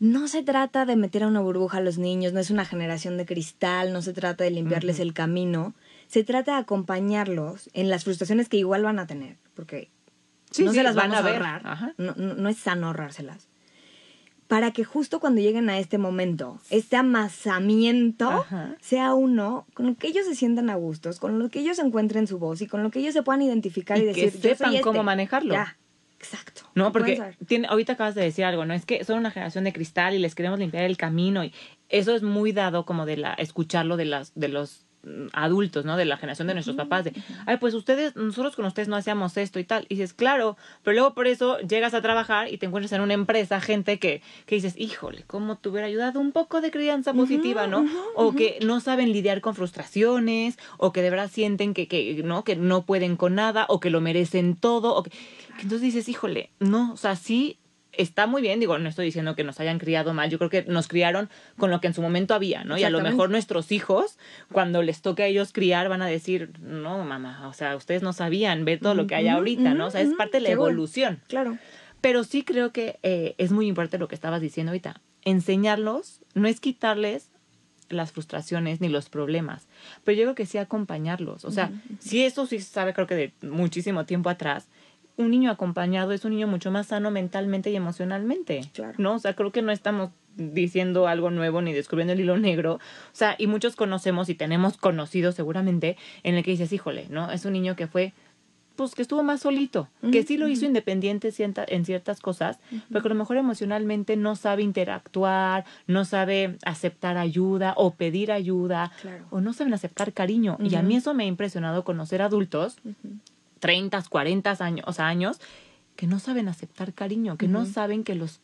Speaker 3: no se trata de meter a una burbuja a los niños, no es una generación de cristal, no se trata de limpiarles el camino, se trata de acompañarlos en las frustraciones que igual van a tener, porque
Speaker 2: Sí,
Speaker 3: no
Speaker 2: sí,
Speaker 3: se las
Speaker 2: van
Speaker 3: vamos
Speaker 2: a ver.
Speaker 3: ahorrar. No, no es sano ahorrárselas. Para que justo cuando lleguen a este momento, este amasamiento
Speaker 2: Ajá.
Speaker 3: sea uno con lo que ellos se sientan a gustos, con lo que ellos encuentren su voz y con lo que ellos se puedan identificar y,
Speaker 2: Y que
Speaker 3: decir, soy
Speaker 2: sepan
Speaker 3: este.
Speaker 2: cómo manejarlo.
Speaker 3: Ya, exacto.
Speaker 2: No, porque tiene, ahorita acabas de decir algo, ¿no? Es que son una generación de cristal y les queremos limpiar el camino y eso es muy dado como de la escucharlo de las de los adultos, ¿no? De la generación de nuestros papás, de, ay, pues ustedes, nosotros con ustedes no hacíamos esto y tal. Y dices, claro, pero luego por eso llegas a trabajar y te encuentras en una empresa gente que, que dices, híjole, ¿cómo te hubiera ayudado un poco de crianza positiva, ¿no? o que no saben lidiar con frustraciones, o que de verdad sienten que, que, ¿no? que no pueden con nada, o que lo merecen todo, o que, que entonces dices, híjole, no, o sea, sí está muy bien, digo, no estoy diciendo que nos hayan criado mal, yo creo que nos criaron con lo que en su momento había, ¿no? Y a lo mejor nuestros hijos, cuando les toque a ellos criar, van a decir, no, mamá, o sea, ustedes no sabían ver todo lo que hay ahorita, ¿no? O sea, es parte de la evolución.
Speaker 3: Claro.
Speaker 2: Pero sí creo que eh, es muy importante lo que estabas diciendo ahorita. Enseñarlos no es quitarles las frustraciones ni los problemas, pero yo creo que sí acompañarlos. O sea, sí eso sí se sabe creo que de muchísimo tiempo atrás, un niño acompañado es un niño mucho más sano mentalmente y emocionalmente.
Speaker 3: Claro.
Speaker 2: ¿No? O sea, creo que no estamos diciendo algo nuevo ni descubriendo el hilo negro. O sea, y muchos conocemos y tenemos conocidos seguramente en el que dices, híjole, ¿no? Es un niño que fue pues que estuvo más solito, que sí lo hizo independiente cienta- en ciertas cosas, pero que a lo mejor emocionalmente no sabe interactuar, no sabe aceptar ayuda o pedir ayuda,
Speaker 3: Claro.
Speaker 2: o no saben aceptar cariño. Y a mí eso me ha impresionado conocer adultos, 30, 40 años, o sea, años, que no saben aceptar cariño, que no saben que los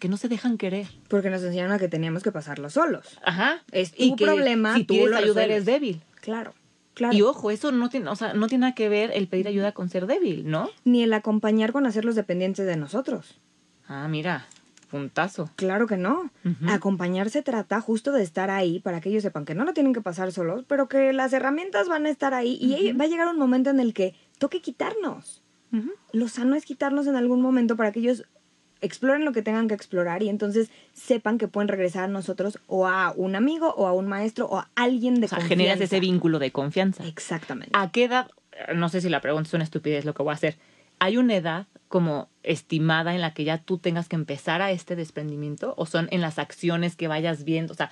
Speaker 2: que no se dejan querer.
Speaker 3: Porque nos enseñaron a que teníamos que pasarlo solos.
Speaker 2: Ajá.
Speaker 3: Es
Speaker 2: y
Speaker 3: tu
Speaker 2: que
Speaker 3: problema,
Speaker 2: si
Speaker 3: tú
Speaker 2: pides
Speaker 3: lo
Speaker 2: ayuda
Speaker 3: resuelves.
Speaker 2: eres débil.
Speaker 3: Claro. Claro.
Speaker 2: Y ojo, eso no tiene, o sea, no tiene nada que ver el pedir ayuda con ser débil, ¿no?
Speaker 3: Ni el acompañar con hacerlos dependientes de nosotros.
Speaker 2: Ah, mira, puntazo.
Speaker 3: Claro que no.
Speaker 2: Ujú.
Speaker 3: Acompañar se trata justo de estar ahí para que ellos sepan que no lo tienen que pasar solos, pero que las herramientas van a estar ahí y va a llegar un momento en el que toque quitarnos.
Speaker 2: Ujú.
Speaker 3: Lo sano es quitarnos en algún momento para que ellos exploren lo que tengan que explorar y entonces sepan que pueden regresar a nosotros o a un amigo o a un maestro o a alguien de
Speaker 2: O sea,
Speaker 3: confianza.
Speaker 2: generas ese vínculo de confianza.
Speaker 3: Exactamente.
Speaker 2: ¿A qué edad? No sé si la pregunta es una estupidez lo que voy a hacer. ¿Hay una edad como estimada en la que ya tú tengas que empezar a este desprendimiento? ¿O son en las acciones que vayas viendo? O sea,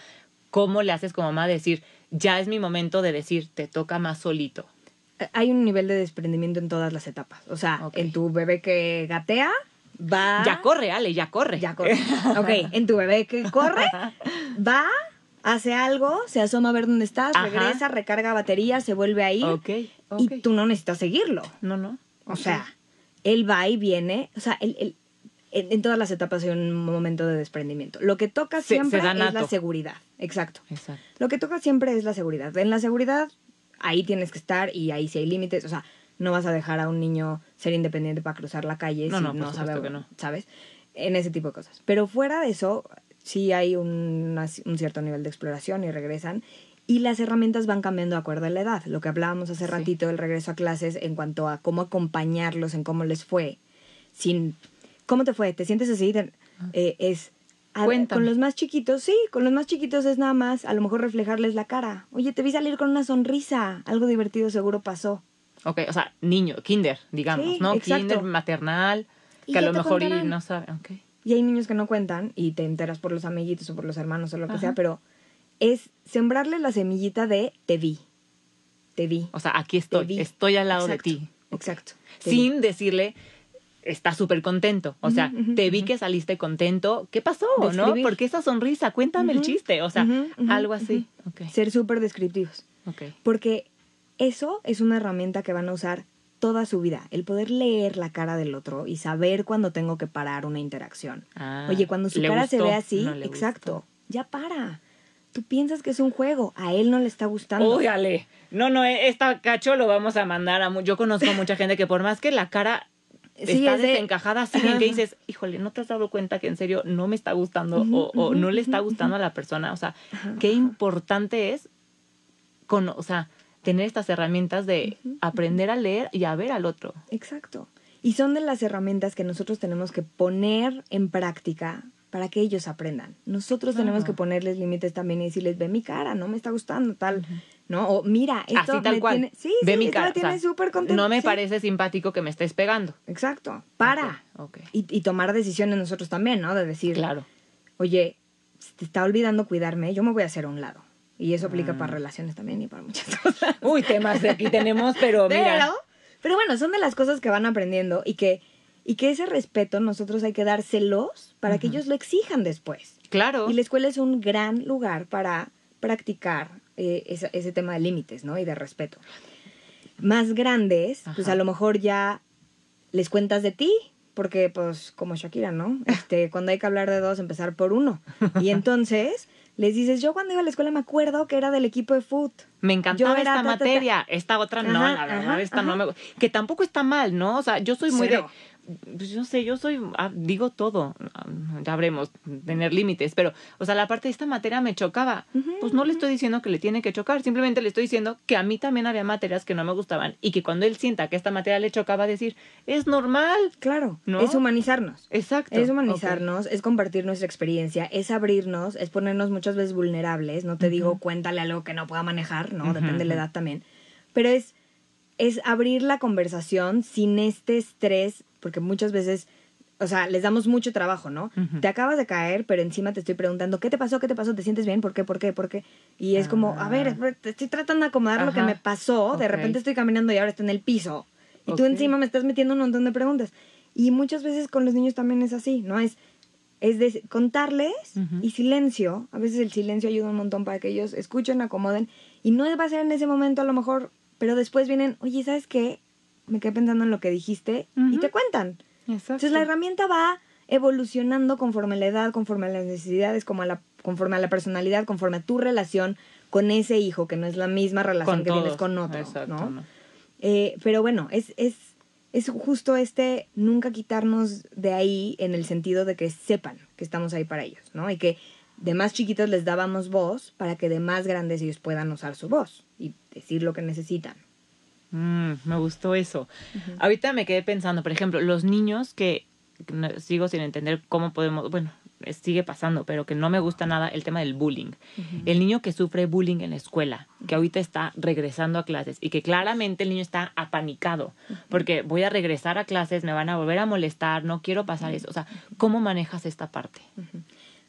Speaker 2: ¿cómo le haces como mamá decir, ya es mi momento de decir, te toca más solito?
Speaker 3: Hay un nivel de desprendimiento en todas las etapas. O sea, en tu bebé que gatea, va...
Speaker 2: Ya corre, Ale, ya corre.
Speaker 3: Ya corre. Ok, en tu bebé que corre, va, hace algo, se asoma a ver dónde estás,
Speaker 2: Ajá.
Speaker 3: regresa, recarga batería, se vuelve a ir. Y tú no necesitas seguirlo.
Speaker 2: No, no.
Speaker 3: O sea, él va y viene. O sea, él, él- en, en todas las etapas hay un momento de desprendimiento. Lo que toca siempre
Speaker 2: se
Speaker 3: es la seguridad. Exacto.
Speaker 2: Exacto.
Speaker 3: Lo que toca siempre es la seguridad. En la seguridad, ahí tienes que estar y ahí sí hay límites. O sea, no vas a dejar a un niño ser independiente para cruzar la calle
Speaker 2: No,
Speaker 3: si
Speaker 2: no,
Speaker 3: no sabe,
Speaker 2: que no.
Speaker 3: ¿sabes? En ese tipo de cosas. Pero fuera de eso, sí hay un, un cierto nivel de exploración y regresan. Y las herramientas van cambiando de acuerdo a la edad. Lo que hablábamos hace
Speaker 2: Sí.
Speaker 3: ratito del regreso a clases en cuanto a cómo acompañarlos, en cómo les fue. Sin, ¿Cómo te fue? ¿Te sientes así? Te- eh, es... a- con los más chiquitos, sí, con los más chiquitos es nada más a lo mejor reflejarles la cara. Oye, te vi salir con una sonrisa. Algo divertido seguro pasó.
Speaker 2: Ok, o sea, niño, kinder, digamos,
Speaker 3: Sí,
Speaker 2: ¿no?
Speaker 3: exacto.
Speaker 2: Kinder, maternal, que a lo mejor y no sabe. Ok.
Speaker 3: Y hay niños que no cuentan y te enteras por los amiguitos o por los hermanos o lo que
Speaker 2: Ajá.
Speaker 3: sea, pero es sembrarle la semillita de te vi. Te vi.
Speaker 2: O sea, aquí estoy, estoy al lado
Speaker 3: Exacto,
Speaker 2: de ti.
Speaker 3: Exacto. vi.
Speaker 2: Sin decirle, está súper contento. O sea, te vi que saliste contento. ¿Qué pasó? ¿No? ¿Por qué esa sonrisa? Cuéntame el chiste. O sea, algo así. Ok.
Speaker 3: Ser súper descriptivos.
Speaker 2: Ok.
Speaker 3: Porque eso es una herramienta que van a usar toda su vida. El poder leer la cara del otro y saber cuándo tengo que parar una interacción.
Speaker 2: Ah,
Speaker 3: Oye, cuando su
Speaker 2: ¿le
Speaker 3: cara se ve así,
Speaker 2: No
Speaker 3: exacto,
Speaker 2: gustó.
Speaker 3: ya para. Tú piensas que es un juego, a él no le está gustando.
Speaker 2: Uy, Ale. No, no, eh, esta cacho lo vamos a mandar a... Yo conozco a mucha gente que por más que la cara está
Speaker 3: es de-
Speaker 2: desencajada, así bien que dices, híjole, ¿no te has dado cuenta que en serio no me está gustando o, no le está gustando a la persona? O sea, qué importante es con, o sea, tener estas herramientas de aprender a leer y a ver al otro.
Speaker 3: Exacto. Y son de las herramientas que nosotros tenemos que poner en práctica para que ellos aprendan. Nosotros tenemos que ponerles límites también y decirles, ve mi cara, no me está gustando tal, ¿no? O mira, esto
Speaker 2: Así tal
Speaker 3: me
Speaker 2: cual.
Speaker 3: tiene, sí,
Speaker 2: Ve
Speaker 3: sí,
Speaker 2: mi
Speaker 3: esto
Speaker 2: cara.
Speaker 3: me tiene
Speaker 2: o sea,
Speaker 3: súper contento.
Speaker 2: no me
Speaker 3: sí.
Speaker 2: parece simpático que me estés pegando.
Speaker 3: Exacto, para. Y, y tomar decisiones nosotros también, ¿no? De decir,
Speaker 2: Claro.
Speaker 3: oye, te está olvidando cuidarme, yo me voy a hacer a un lado. Y eso
Speaker 2: Mm.
Speaker 3: aplica para relaciones también y para muchas cosas.
Speaker 2: Uy, temas de aquí tenemos, pero mira.
Speaker 3: Pero, pero bueno, son de las cosas que van aprendiendo y que, y que ese respeto nosotros hay que dárselos para que ellos lo exijan después.
Speaker 2: Claro.
Speaker 3: Y la escuela es un gran lugar para practicar eh, ese, ese tema de límites, ¿no? Y de respeto. Más grandes, pues a lo mejor ya les cuentas de ti, porque pues como Shakira, ¿no? Este, cuando hay que hablar de dos, empezar por uno. Y entonces les dices, yo cuando iba a la escuela me acuerdo que era del equipo de foot.
Speaker 2: Me encantaba
Speaker 3: Yo era
Speaker 2: esta
Speaker 3: ta, ta, ta.
Speaker 2: materia, esta otra no,
Speaker 3: Ajá,
Speaker 2: la verdad,
Speaker 3: ajá,
Speaker 2: esta no me Que tampoco está mal, ¿no? O sea, yo soy muy
Speaker 3: Cero.
Speaker 2: de. Pues yo sé, yo soy. ah, digo todo. Ya habremos tener límites, pero, o sea, la parte de esta materia me chocaba. Pues no le estoy diciendo que le tiene que chocar, simplemente le estoy diciendo que a mí también había materias que no me gustaban y que cuando él sienta que esta materia le chocaba, decir, es normal.
Speaker 3: Claro,
Speaker 2: ¿No?
Speaker 3: es humanizarnos.
Speaker 2: Exacto.
Speaker 3: Es humanizarnos, es compartir nuestra experiencia, es abrirnos, es ponernos muchas veces vulnerables. No te digo cuéntale algo que no pueda manejar, ¿no? Depende de la edad también. Pero es, es abrir la conversación sin este estrés, porque muchas veces, o sea, les damos mucho trabajo, ¿no? Te acabas de caer, pero encima te estoy preguntando, ¿qué te pasó? ¿Qué te pasó? ¿Te sientes bien? ¿Por qué? ¿Por qué? ¿Por qué? Y es como, a ver,
Speaker 2: Ah.
Speaker 3: te estoy tratando de acomodar lo que me pasó, de repente estoy caminando y ahora estoy en el piso. Y tú
Speaker 2: Ok.
Speaker 3: encima me estás metiendo un montón de preguntas. Y muchas veces con los niños también es así, ¿no? Es, es de contarles y silencio. A veces el silencio ayuda un montón para que ellos escuchen, acomoden. Y no va a ser en ese momento a lo mejor, pero después vienen, oye, ¿sabes qué? Me quedé pensando en lo que dijiste y te cuentan.
Speaker 2: Exacto.
Speaker 3: Entonces la herramienta va evolucionando conforme a la edad, conforme a las necesidades, como a la, conforme a la personalidad, conforme a tu relación con ese hijo, que no es la misma relación
Speaker 2: Con
Speaker 3: que tienes con otro.
Speaker 2: Exacto,
Speaker 3: ¿no?
Speaker 2: ¿no?
Speaker 3: Eh, pero bueno, es, es, es justo este nunca quitarnos de ahí en el sentido de que sepan que estamos ahí para ellos, ¿no? Y que de más chiquitos les dábamos voz para que de más grandes ellos puedan usar su voz y decir lo que necesitan.
Speaker 2: Mm, me gustó eso. Ahorita me quedé pensando, por ejemplo, los niños que sigo sin entender cómo podemos, bueno, sigue pasando, pero que no me gusta nada el tema del bullying. El niño que sufre bullying en la escuela, que ahorita está regresando a clases y que claramente el niño está apanicado, porque voy a regresar a clases, me van a volver a molestar, no quiero pasar eso. O sea, ¿cómo manejas esta parte?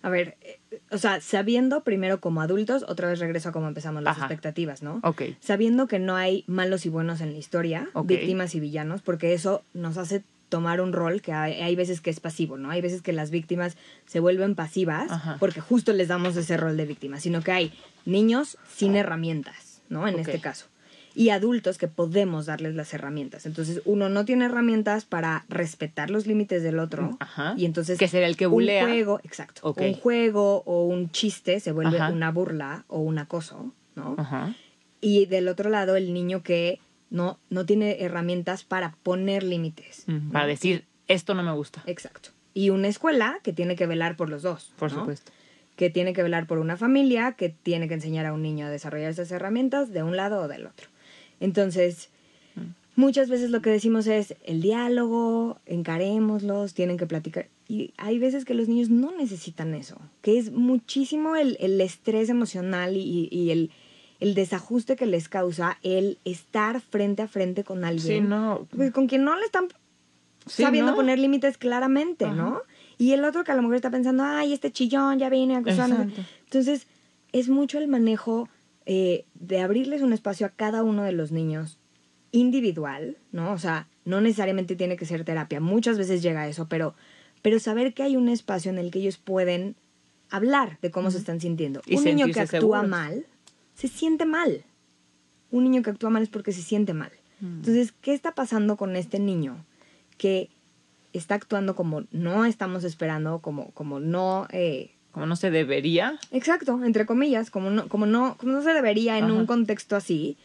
Speaker 3: A ver, eh, o sea, sabiendo primero como adultos, otra vez regreso a cómo empezamos las
Speaker 2: Ajá.
Speaker 3: expectativas, ¿no?
Speaker 2: Ok.
Speaker 3: Sabiendo que no hay malos y buenos en la historia, víctimas y villanos, porque eso nos hace tomar un rol que hay, hay veces que es pasivo, ¿no? Hay veces que las víctimas se vuelven pasivas
Speaker 2: Ajá.
Speaker 3: porque justo les damos ese rol de víctima, sino que hay niños sin herramientas, ¿no? En este caso. Y adultos que podemos darles las herramientas. Entonces, uno no tiene herramientas para respetar los límites del otro.
Speaker 2: Ajá.
Speaker 3: Y entonces.
Speaker 2: Que será el que bulea.
Speaker 3: Un juego, exacto. Un juego o un chiste se vuelve
Speaker 2: Ajá.
Speaker 3: una burla o un acoso, ¿no?
Speaker 2: Ajá.
Speaker 3: Y del otro lado, el niño que no, no tiene herramientas para poner límites.
Speaker 2: Mm, Para decir, esto no me gusta.
Speaker 3: Exacto. Y una escuela que tiene que velar por los dos.
Speaker 2: Por
Speaker 3: ¿no?
Speaker 2: supuesto.
Speaker 3: Que tiene que velar por una familia, que tiene que enseñar a un niño a desarrollar esas herramientas de un lado o del otro. Entonces,
Speaker 2: Mm.
Speaker 3: muchas veces lo que decimos es el diálogo, encarémoslos, tienen que platicar. Y hay veces que los niños no necesitan eso, que es muchísimo el, el estrés emocional y, y el, el desajuste que les causa el estar frente a frente con alguien.
Speaker 2: Sí, no.
Speaker 3: Pues con quien no le están
Speaker 2: Sí,
Speaker 3: sabiendo
Speaker 2: ¿no?
Speaker 3: poner límites claramente, ¿no? Y el otro que a lo mejor está pensando, ay, este chillón ya viene a acusarnos".
Speaker 2: Exacto.
Speaker 3: Entonces, es mucho el manejo eh, de abrirles un espacio a cada uno de los niños individual, ¿no? O sea, no necesariamente tiene que ser terapia, muchas veces llega a eso, pero, pero saber que hay un espacio en el que ellos pueden hablar de cómo se están sintiendo.
Speaker 2: Y
Speaker 3: un niño que actúa
Speaker 2: seguros.
Speaker 3: mal, se siente mal. Un niño que actúa mal es porque se siente mal.
Speaker 2: Mm.
Speaker 3: Entonces, ¿qué está pasando con este niño que está actuando como no estamos esperando, como, como no... eh,
Speaker 2: Como no se debería.
Speaker 3: Exacto, entre comillas, como no, como no, como no se debería en
Speaker 2: Ajá.
Speaker 3: un contexto así.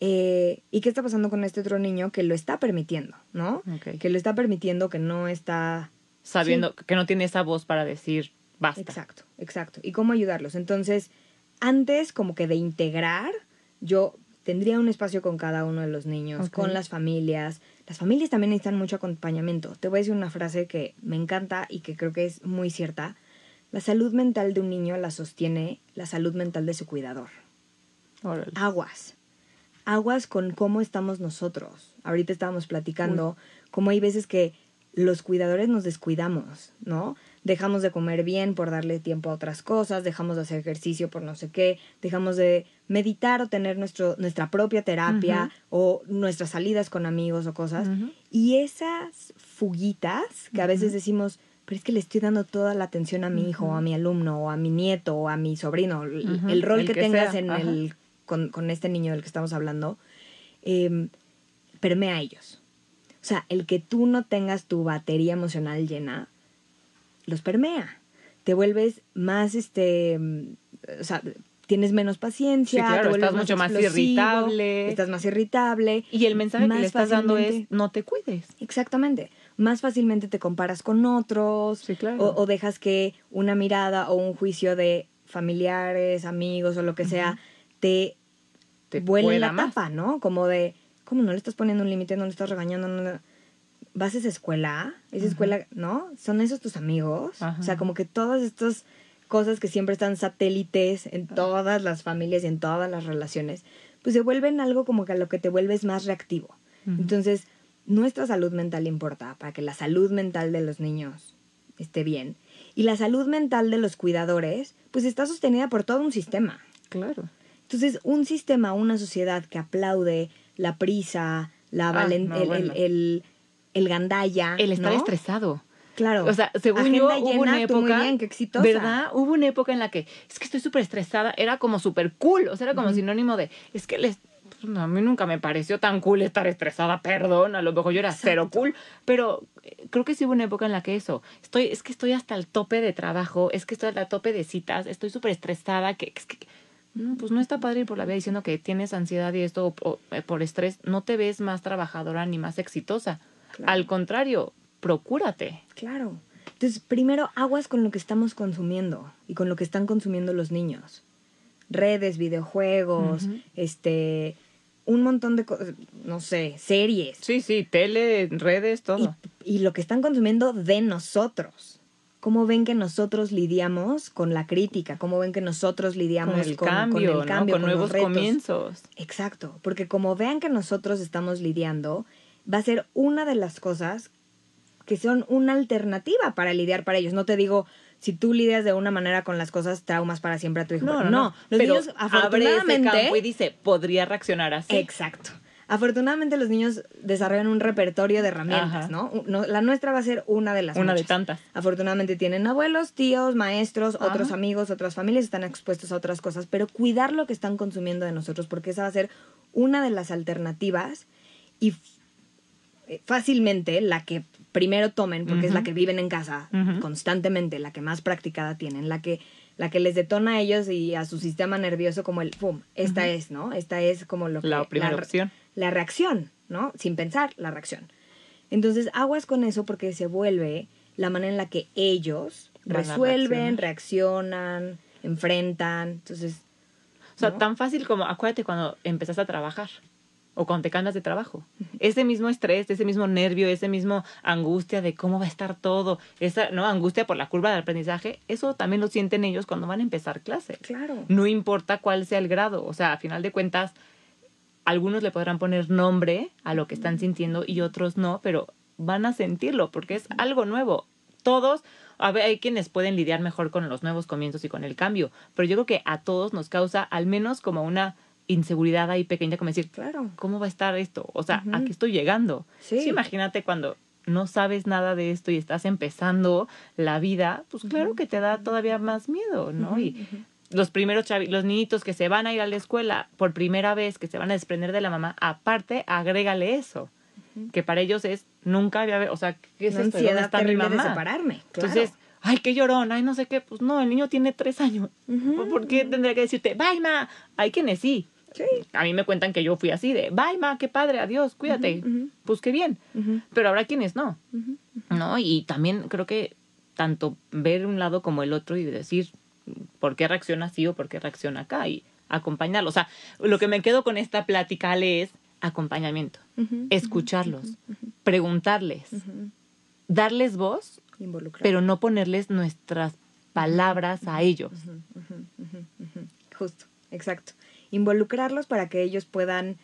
Speaker 3: Eh, ¿Y qué está pasando con este otro niño que lo está permitiendo, no? Que lo está permitiendo, que no está...
Speaker 2: Sabiendo que no tiene esa voz para decir basta.
Speaker 3: Exacto, exacto. ¿Y cómo ayudarlos? Entonces, antes como que de integrar, yo tendría un espacio con cada uno de los niños, con las familias. Las familias también necesitan mucho acompañamiento. Te voy a decir una frase que me encanta y que creo que es muy cierta. La salud mental de un niño la sostiene la salud mental de su cuidador.
Speaker 2: Órale.
Speaker 3: Aguas. Aguas con cómo estamos nosotros. Ahorita estábamos platicando cómo hay veces que los cuidadores nos descuidamos, ¿no? Dejamos de comer bien por darle tiempo a otras cosas, dejamos de hacer ejercicio por no sé qué, dejamos de meditar o tener nuestro, nuestra propia terapia o nuestras salidas con amigos o cosas. Y esas fuguitas que a veces decimos, pero es que le estoy dando toda la atención a mi hijo, o a mi alumno, o a mi nieto, o a mi sobrino, el, rol
Speaker 2: el
Speaker 3: que,
Speaker 2: que
Speaker 3: tengas
Speaker 2: sea,
Speaker 3: en
Speaker 2: ajá.
Speaker 3: el con, con este niño del que estamos hablando, eh, permea a ellos. O sea, el que tú no tengas tu batería emocional llena, los permea. Te vuelves más, este, o sea, tienes menos paciencia,
Speaker 2: Sí, claro,
Speaker 3: te
Speaker 2: estás mucho más irritable.
Speaker 3: Estás más irritable.
Speaker 2: Y el mensaje que le estás dando es, no te cuides.
Speaker 3: Exactamente. Más fácilmente te comparas con otros.
Speaker 2: Sí, claro.
Speaker 3: o, o dejas que una mirada o un juicio de familiares, amigos o lo que sea, te,
Speaker 2: Te
Speaker 3: vuele la
Speaker 2: más.
Speaker 3: tapa, ¿no? Como de, ¿cómo no le estás poniendo un límite? ¿No le estás regañando? No. ¿Vas a esa escuela? ¿Esa escuela, no? ¿Son esos tus amigos? O sea, como que todas estas cosas que siempre están satélites en todas las familias y en todas las relaciones, pues se vuelven algo como que a lo que te vuelves más reactivo. Entonces, nuestra salud mental importa para que la salud mental de los niños esté bien. Y la salud mental de los cuidadores, pues está sostenida por todo un sistema.
Speaker 2: Claro.
Speaker 3: Entonces, un sistema, una sociedad que aplaude la prisa, la
Speaker 2: Ah, no,
Speaker 3: el,
Speaker 2: bueno.
Speaker 3: el, el, el gandalla.
Speaker 2: El estar
Speaker 3: ¿no?
Speaker 2: estresado.
Speaker 3: Claro.
Speaker 2: O sea, según
Speaker 3: Agenda
Speaker 2: yo, hubo una
Speaker 3: muy
Speaker 2: época,
Speaker 3: bien, qué exitosa.
Speaker 2: ¿verdad? Hubo una época en la que es que estoy súper estresada, era como súper cool, o sea, era como sinónimo de, es que les, a mí nunca me pareció tan cool estar estresada, perdón, a lo mejor yo era cero cool, pero eh, creo que sí hubo una época en la que eso, estoy, es que estoy hasta el tope de trabajo, es que estoy hasta el tope de citas, estoy súper estresada, que es que, no, pues no está padre ir por la vida diciendo que tienes ansiedad y esto o- o, eh, por estrés, no te ves más trabajadora ni más exitosa.
Speaker 3: Claro.
Speaker 2: Al contrario, procúrate.
Speaker 3: Claro. Entonces, primero, aguas con lo que estamos consumiendo y con lo que están consumiendo los niños. Redes, videojuegos, este, un montón de cosas, no sé, series.
Speaker 2: Sí, sí, tele, redes, todo.
Speaker 3: Y, y lo que están consumiendo de nosotros. ¿Cómo ven que nosotros lidiamos con la crítica? ¿Cómo ven que nosotros lidiamos
Speaker 2: con el
Speaker 3: con, con
Speaker 2: cambio,
Speaker 3: el cambio,
Speaker 2: ¿no? Con, nuevos comienzos.
Speaker 3: Exacto, porque como vean que nosotros estamos lidiando, va a ser una de las cosas que son una alternativa para lidiar para ellos. No te digo, si tú lidias de una manera con las cosas, traumas para siempre a tu hijo.
Speaker 2: No, no, no.
Speaker 3: Los
Speaker 2: Pero
Speaker 3: niños,
Speaker 2: abre ese
Speaker 3: afortunadamente...
Speaker 2: campo y dice, podría reaccionar así.
Speaker 3: Exacto. Afortunadamente los niños desarrollan un repertorio de herramientas. ¿no? No- La nuestra va a ser una de las
Speaker 2: Una de tantas.
Speaker 3: Afortunadamente tienen abuelos, tíos, maestros,
Speaker 2: Ajá.
Speaker 3: otros amigos, otras familias están expuestos a otras cosas, pero cuidar lo que están consumiendo de nosotros, porque esa va a ser una de las alternativas y eh, fácilmente la que primero tomen, porque es la que viven en casa constantemente, la que más practicada tienen, la que la que les detona a ellos y a su sistema nervioso como el pum, esta es, ¿no? Esta es como lo que
Speaker 2: La primera opción.
Speaker 3: la reacción, ¿no? Sin pensar, la reacción. Entonces, aguas con eso porque se vuelve la manera en la que ellos
Speaker 2: Van
Speaker 3: resuelven, reaccionan, enfrentan. Entonces,
Speaker 2: O sea,
Speaker 3: ¿no?
Speaker 2: tan fácil como, acuérdate cuando empezaste a trabajar o cuando te cambias de trabajo. Ese mismo estrés, ese mismo nervio, ese mismo angustia de cómo va a estar todo, esa no angustia por la curva del aprendizaje, eso también lo sienten ellos cuando van a empezar clase.
Speaker 3: claro.
Speaker 2: No importa cuál sea el grado, o sea, a final de cuentas, algunos le podrán poner nombre a lo que están sintiendo y otros no, pero van a sentirlo porque es algo nuevo. Todos, a ver, hay quienes pueden lidiar mejor con los nuevos comienzos y con el cambio, pero yo creo que a todos nos causa al menos como una inseguridad ahí pequeña, como decir,
Speaker 3: Claro.
Speaker 2: ¿cómo va a estar esto? O sea, ¿a qué estoy llegando?
Speaker 3: Sí.
Speaker 2: imagínate cuando no sabes nada de esto y estás empezando la vida, pues claro que te da todavía más miedo, ¿no? Y los primeros chavi- los niñitos que se van a ir a la escuela por primera vez, que se van a desprender de la mamá, aparte, agrégale eso, que para ellos es nunca había, o sea, ¿qué es
Speaker 3: Una
Speaker 2: esto? ¿Dónde está mi
Speaker 3: terrible de
Speaker 2: mamá?
Speaker 3: separarme. Claro.
Speaker 2: Entonces, ay, qué llorón, ay, no sé qué, pues no, el niño tiene tres años.
Speaker 3: Ujú,
Speaker 2: ¿Por qué tendría que decirte, bye, ma? Hay quienes sí.
Speaker 3: Sí.
Speaker 2: A mí me cuentan que yo fui así de, bye, ma, qué padre, adiós, cuídate.
Speaker 3: Ujú.
Speaker 2: Pues qué bien.
Speaker 3: Ujú,
Speaker 2: Pero habrá quienes no. ¿no? Y también creo que tanto ver un lado como el otro y decir por qué reacciona así o por qué reacciona acá y acompañarlo. O sea, lo que me quedo con esta plática, Ale, es acompañamiento, escucharlos, preguntarles, darles voz,
Speaker 3: Involucrar.
Speaker 2: pero no ponerles nuestras palabras a ellos.
Speaker 3: Justo, exacto. Involucrarlos para que ellos puedan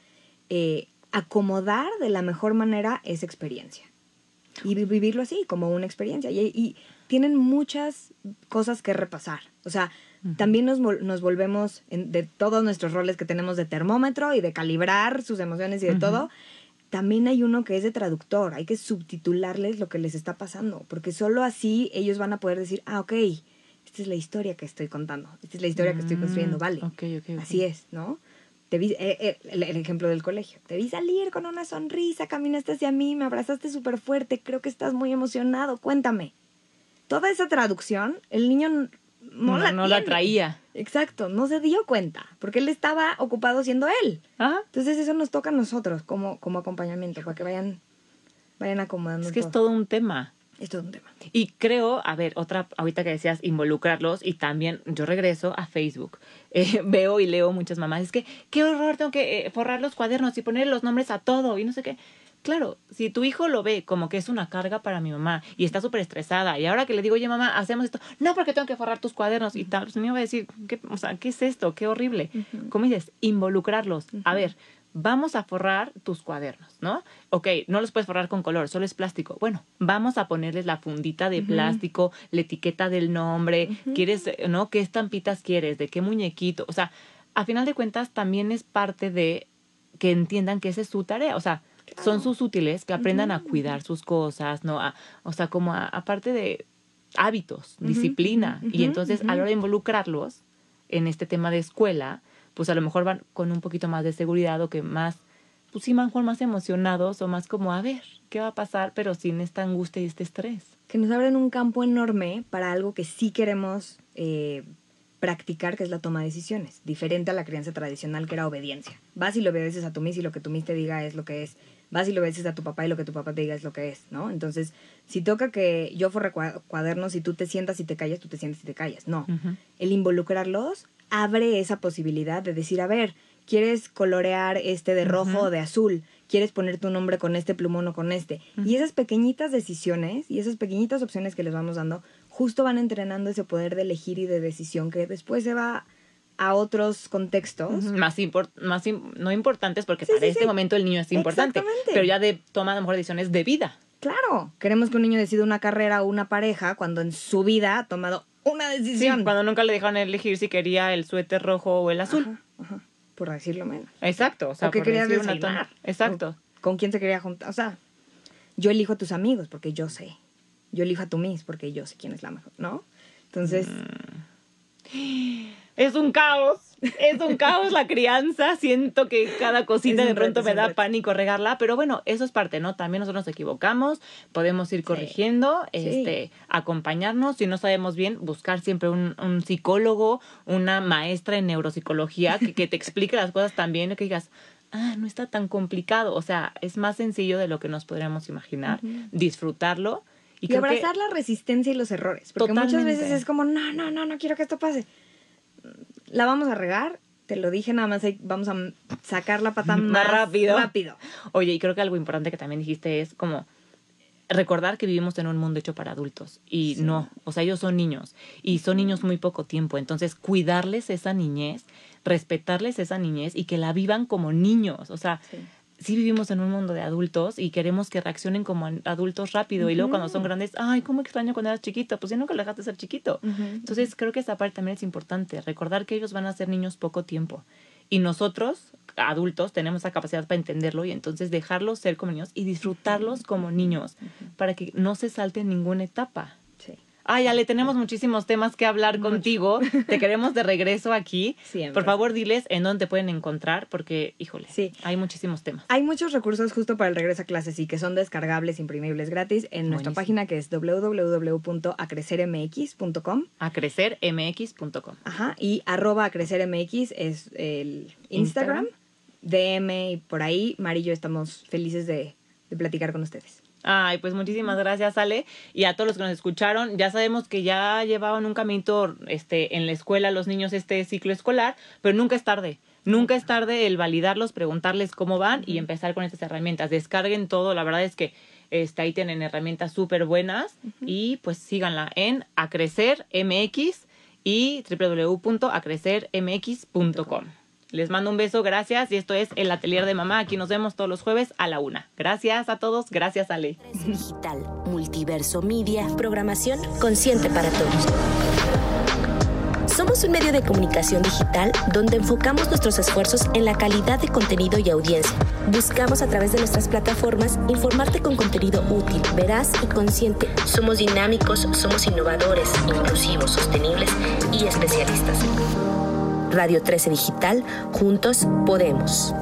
Speaker 3: eh, acomodar de la mejor manera esa experiencia. Y vi- vivirlo así, como una experiencia. Y, y tienen muchas cosas que repasar. O sea, también nos, nos volvemos en- de todos nuestros roles que tenemos de termómetro y de calibrar sus emociones y de todo. También hay uno que es de traductor. Hay que subtitularles lo que les está pasando. Porque solo así ellos van a poder decir, ah, ok, esta es la historia que estoy contando. Esta es la historia que estoy construyendo,
Speaker 2: Mm,
Speaker 3: vale.
Speaker 2: ok, ok, ok.
Speaker 3: Así es, ¿no? te vi, eh, eh, el, el ejemplo del colegio, te vi salir con una sonrisa, caminaste hacia mí, me abrazaste súper fuerte, creo que estás muy emocionado, cuéntame. Toda esa traducción, el niño no, la,
Speaker 2: no la
Speaker 3: tiene.
Speaker 2: traía.
Speaker 3: Exacto, no se dio cuenta, porque él estaba ocupado siendo él.
Speaker 2: Ajá.
Speaker 3: Entonces eso nos toca a nosotros como, como acompañamiento, para que vayan, vayan acomodando
Speaker 2: Es que es
Speaker 3: todo
Speaker 2: un tema.
Speaker 3: Es todo un tema.
Speaker 2: Y creo, a ver, otra, ahorita que decías involucrarlos y también yo regreso a Facebook. Eh, veo y leo muchas mamás, es que qué horror, tengo que eh, forrar los cuadernos y poner los nombres a todo y no sé qué. Claro, si tu hijo lo ve como que es una carga para mi mamá y está súper estresada y ahora que le digo, oye mamá, hacemos esto, no porque tengo que forrar tus cuadernos y tal, pues niño va a decir, ¿qué, o sea, ¿qué es esto? Qué horrible. ¿Cómo dices? Involucrarlos. A ver, vamos a forrar tus cuadernos, ¿no? Ok, no los puedes forrar con color, solo es plástico. Bueno, vamos a ponerles la fundita de plástico, la etiqueta del nombre, quieres, ¿no? ¿Qué estampitas quieres? ¿De qué muñequito? O sea, a final de cuentas también es parte de que entiendan que esa es su tarea, o sea, son sus útiles, que aprendan a cuidar sus cosas, ¿no? A, o sea, como a- aparte de hábitos, disciplina, y entonces a la hora de involucrarlos en este tema de escuela, pues a lo mejor van con un poquito más de seguridad o que más, pues sí, mejor más emocionados o más como, a ver, ¿qué va a pasar? Pero sin esta angustia y este estrés.
Speaker 3: que nos abren un campo enorme para algo que sí queremos eh, practicar, que es la toma de decisiones, diferente a la crianza tradicional que era obediencia. Vas y le obedeces a tu mis y lo que tu mis te diga es lo que es. Vas y le obedeces a tu papá y lo que tu papá te diga es lo que es, ¿no? Entonces, si toca que yo forre cua- cuadernos y tú te sientas y te callas, tú te sientas y te callas. No.
Speaker 2: Ujú.
Speaker 3: El involucrarlos abre esa posibilidad de decir, a ver, ¿quieres colorear este de rojo o de azul? ¿Quieres poner tu nombre con este plumón o con este? Y esas pequeñitas decisiones y esas pequeñitas opciones que les vamos dando, justo van entrenando ese poder de elegir y de decisión que después se va a otros contextos.
Speaker 2: Más, impor- más im- no importantes porque
Speaker 3: Sí,
Speaker 2: para
Speaker 3: sí,
Speaker 2: este
Speaker 3: sí.
Speaker 2: momento el niño es importante,
Speaker 3: Exactamente.
Speaker 2: pero ya de toma a lo mejor decisiones de vida.
Speaker 3: Claro, queremos que un niño decida una carrera o una pareja cuando en su vida ha tomado una
Speaker 2: Sí,
Speaker 3: decisión.
Speaker 2: cuando nunca le dejaron elegir si quería el suéter rojo o el azul.
Speaker 3: Ajá, ajá, por decirlo menos.
Speaker 2: Exacto, o sea,
Speaker 3: o qué querías desayunar.
Speaker 2: Exacto.
Speaker 3: O con quién se quería juntar. O sea, yo elijo a tus amigos porque yo sé. Yo elijo a tu mis porque yo sé quién es la mejor, ¿no? Entonces,
Speaker 2: Es un caos, es un caos la crianza. Siento que cada cosita de pronto
Speaker 3: reto,
Speaker 2: me da
Speaker 3: reto.
Speaker 2: pánico regarla, pero bueno, eso es parte, ¿no? También nosotros nos equivocamos, podemos ir corrigiendo, este, acompañarnos, si no sabemos bien, buscar siempre un, un psicólogo, una maestra en neuropsicología que, que te explique las cosas también, que digas, ah, no está tan complicado, o sea, es más sencillo de lo que nos podríamos imaginar, disfrutarlo. Y,
Speaker 3: y,
Speaker 2: que-
Speaker 3: abrazar la resistencia y los errores. Porque muchas veces es como, no, no, no, no quiero que esto pase. La vamos a regar, te lo dije, nada más vamos a sacar la pata más,
Speaker 2: Más rápido.
Speaker 3: rápido.
Speaker 2: Oye, y creo que algo importante que también dijiste es como recordar que vivimos en un mundo hecho para adultos y no, o sea, ellos son niños y son niños muy poco tiempo, entonces cuidarles esa niñez, respetarles esa niñez y que la vivan como niños, o sea,
Speaker 3: Sí.
Speaker 2: Sí vivimos en un mundo de adultos y queremos que reaccionen como adultos rápido y luego cuando son grandes, ay, cómo extraño cuando eras chiquito, pues ya nunca lo dejaste ser chiquito. Entonces creo que esa parte también es importante, recordar que ellos van a ser niños poco tiempo y nosotros, adultos, tenemos la capacidad para entenderlo y entonces dejarlos ser como niños y disfrutarlos como niños para que no se salten ninguna etapa. Ay, Ale, tenemos muchísimos temas que hablar contigo. Te queremos de regreso aquí.
Speaker 3: Siempre.
Speaker 2: Por favor, diles en dónde te pueden encontrar, porque, híjole,
Speaker 3: Sí.
Speaker 2: hay muchísimos temas.
Speaker 3: Hay muchos recursos justo para el regreso a clases y que son descargables, imprimibles gratis en nuestra página que es www.acrecermx.com.
Speaker 2: A crecermx.com.
Speaker 3: Ajá, y arroba acrecermx es el Instagram,
Speaker 2: Instagram.
Speaker 3: DM y por ahí, Mari y yo estamos felices de, de platicar con ustedes.
Speaker 2: Ay, pues muchísimas gracias, Ale. Y a todos los que nos escucharon, ya sabemos que ya llevaban un caminito este, en la escuela los niños este ciclo escolar, pero nunca es tarde. Nunca es tarde el validarlos, preguntarles cómo van y empezar con estas herramientas. Descarguen todo, la verdad es que este, ahí tienen herramientas súper buenas y pues síganla en Acrecer MX y www.acrecermx.com. Les mando un beso, gracias. Y esto es El Atelier de Mamá. Aquí nos vemos todos los jueves a la una. Gracias a todos, gracias Ale.
Speaker 1: Digital, multiverso media, programación consciente para todos. Somos un medio de comunicación digital donde enfocamos nuestros esfuerzos en la calidad de contenido y audiencia. Buscamos a través de nuestras plataformas informarte con contenido útil, veraz y consciente. Somos dinámicos, somos innovadores, inclusivos, sostenibles y especialistas. Radio 13 Digital, juntos podemos.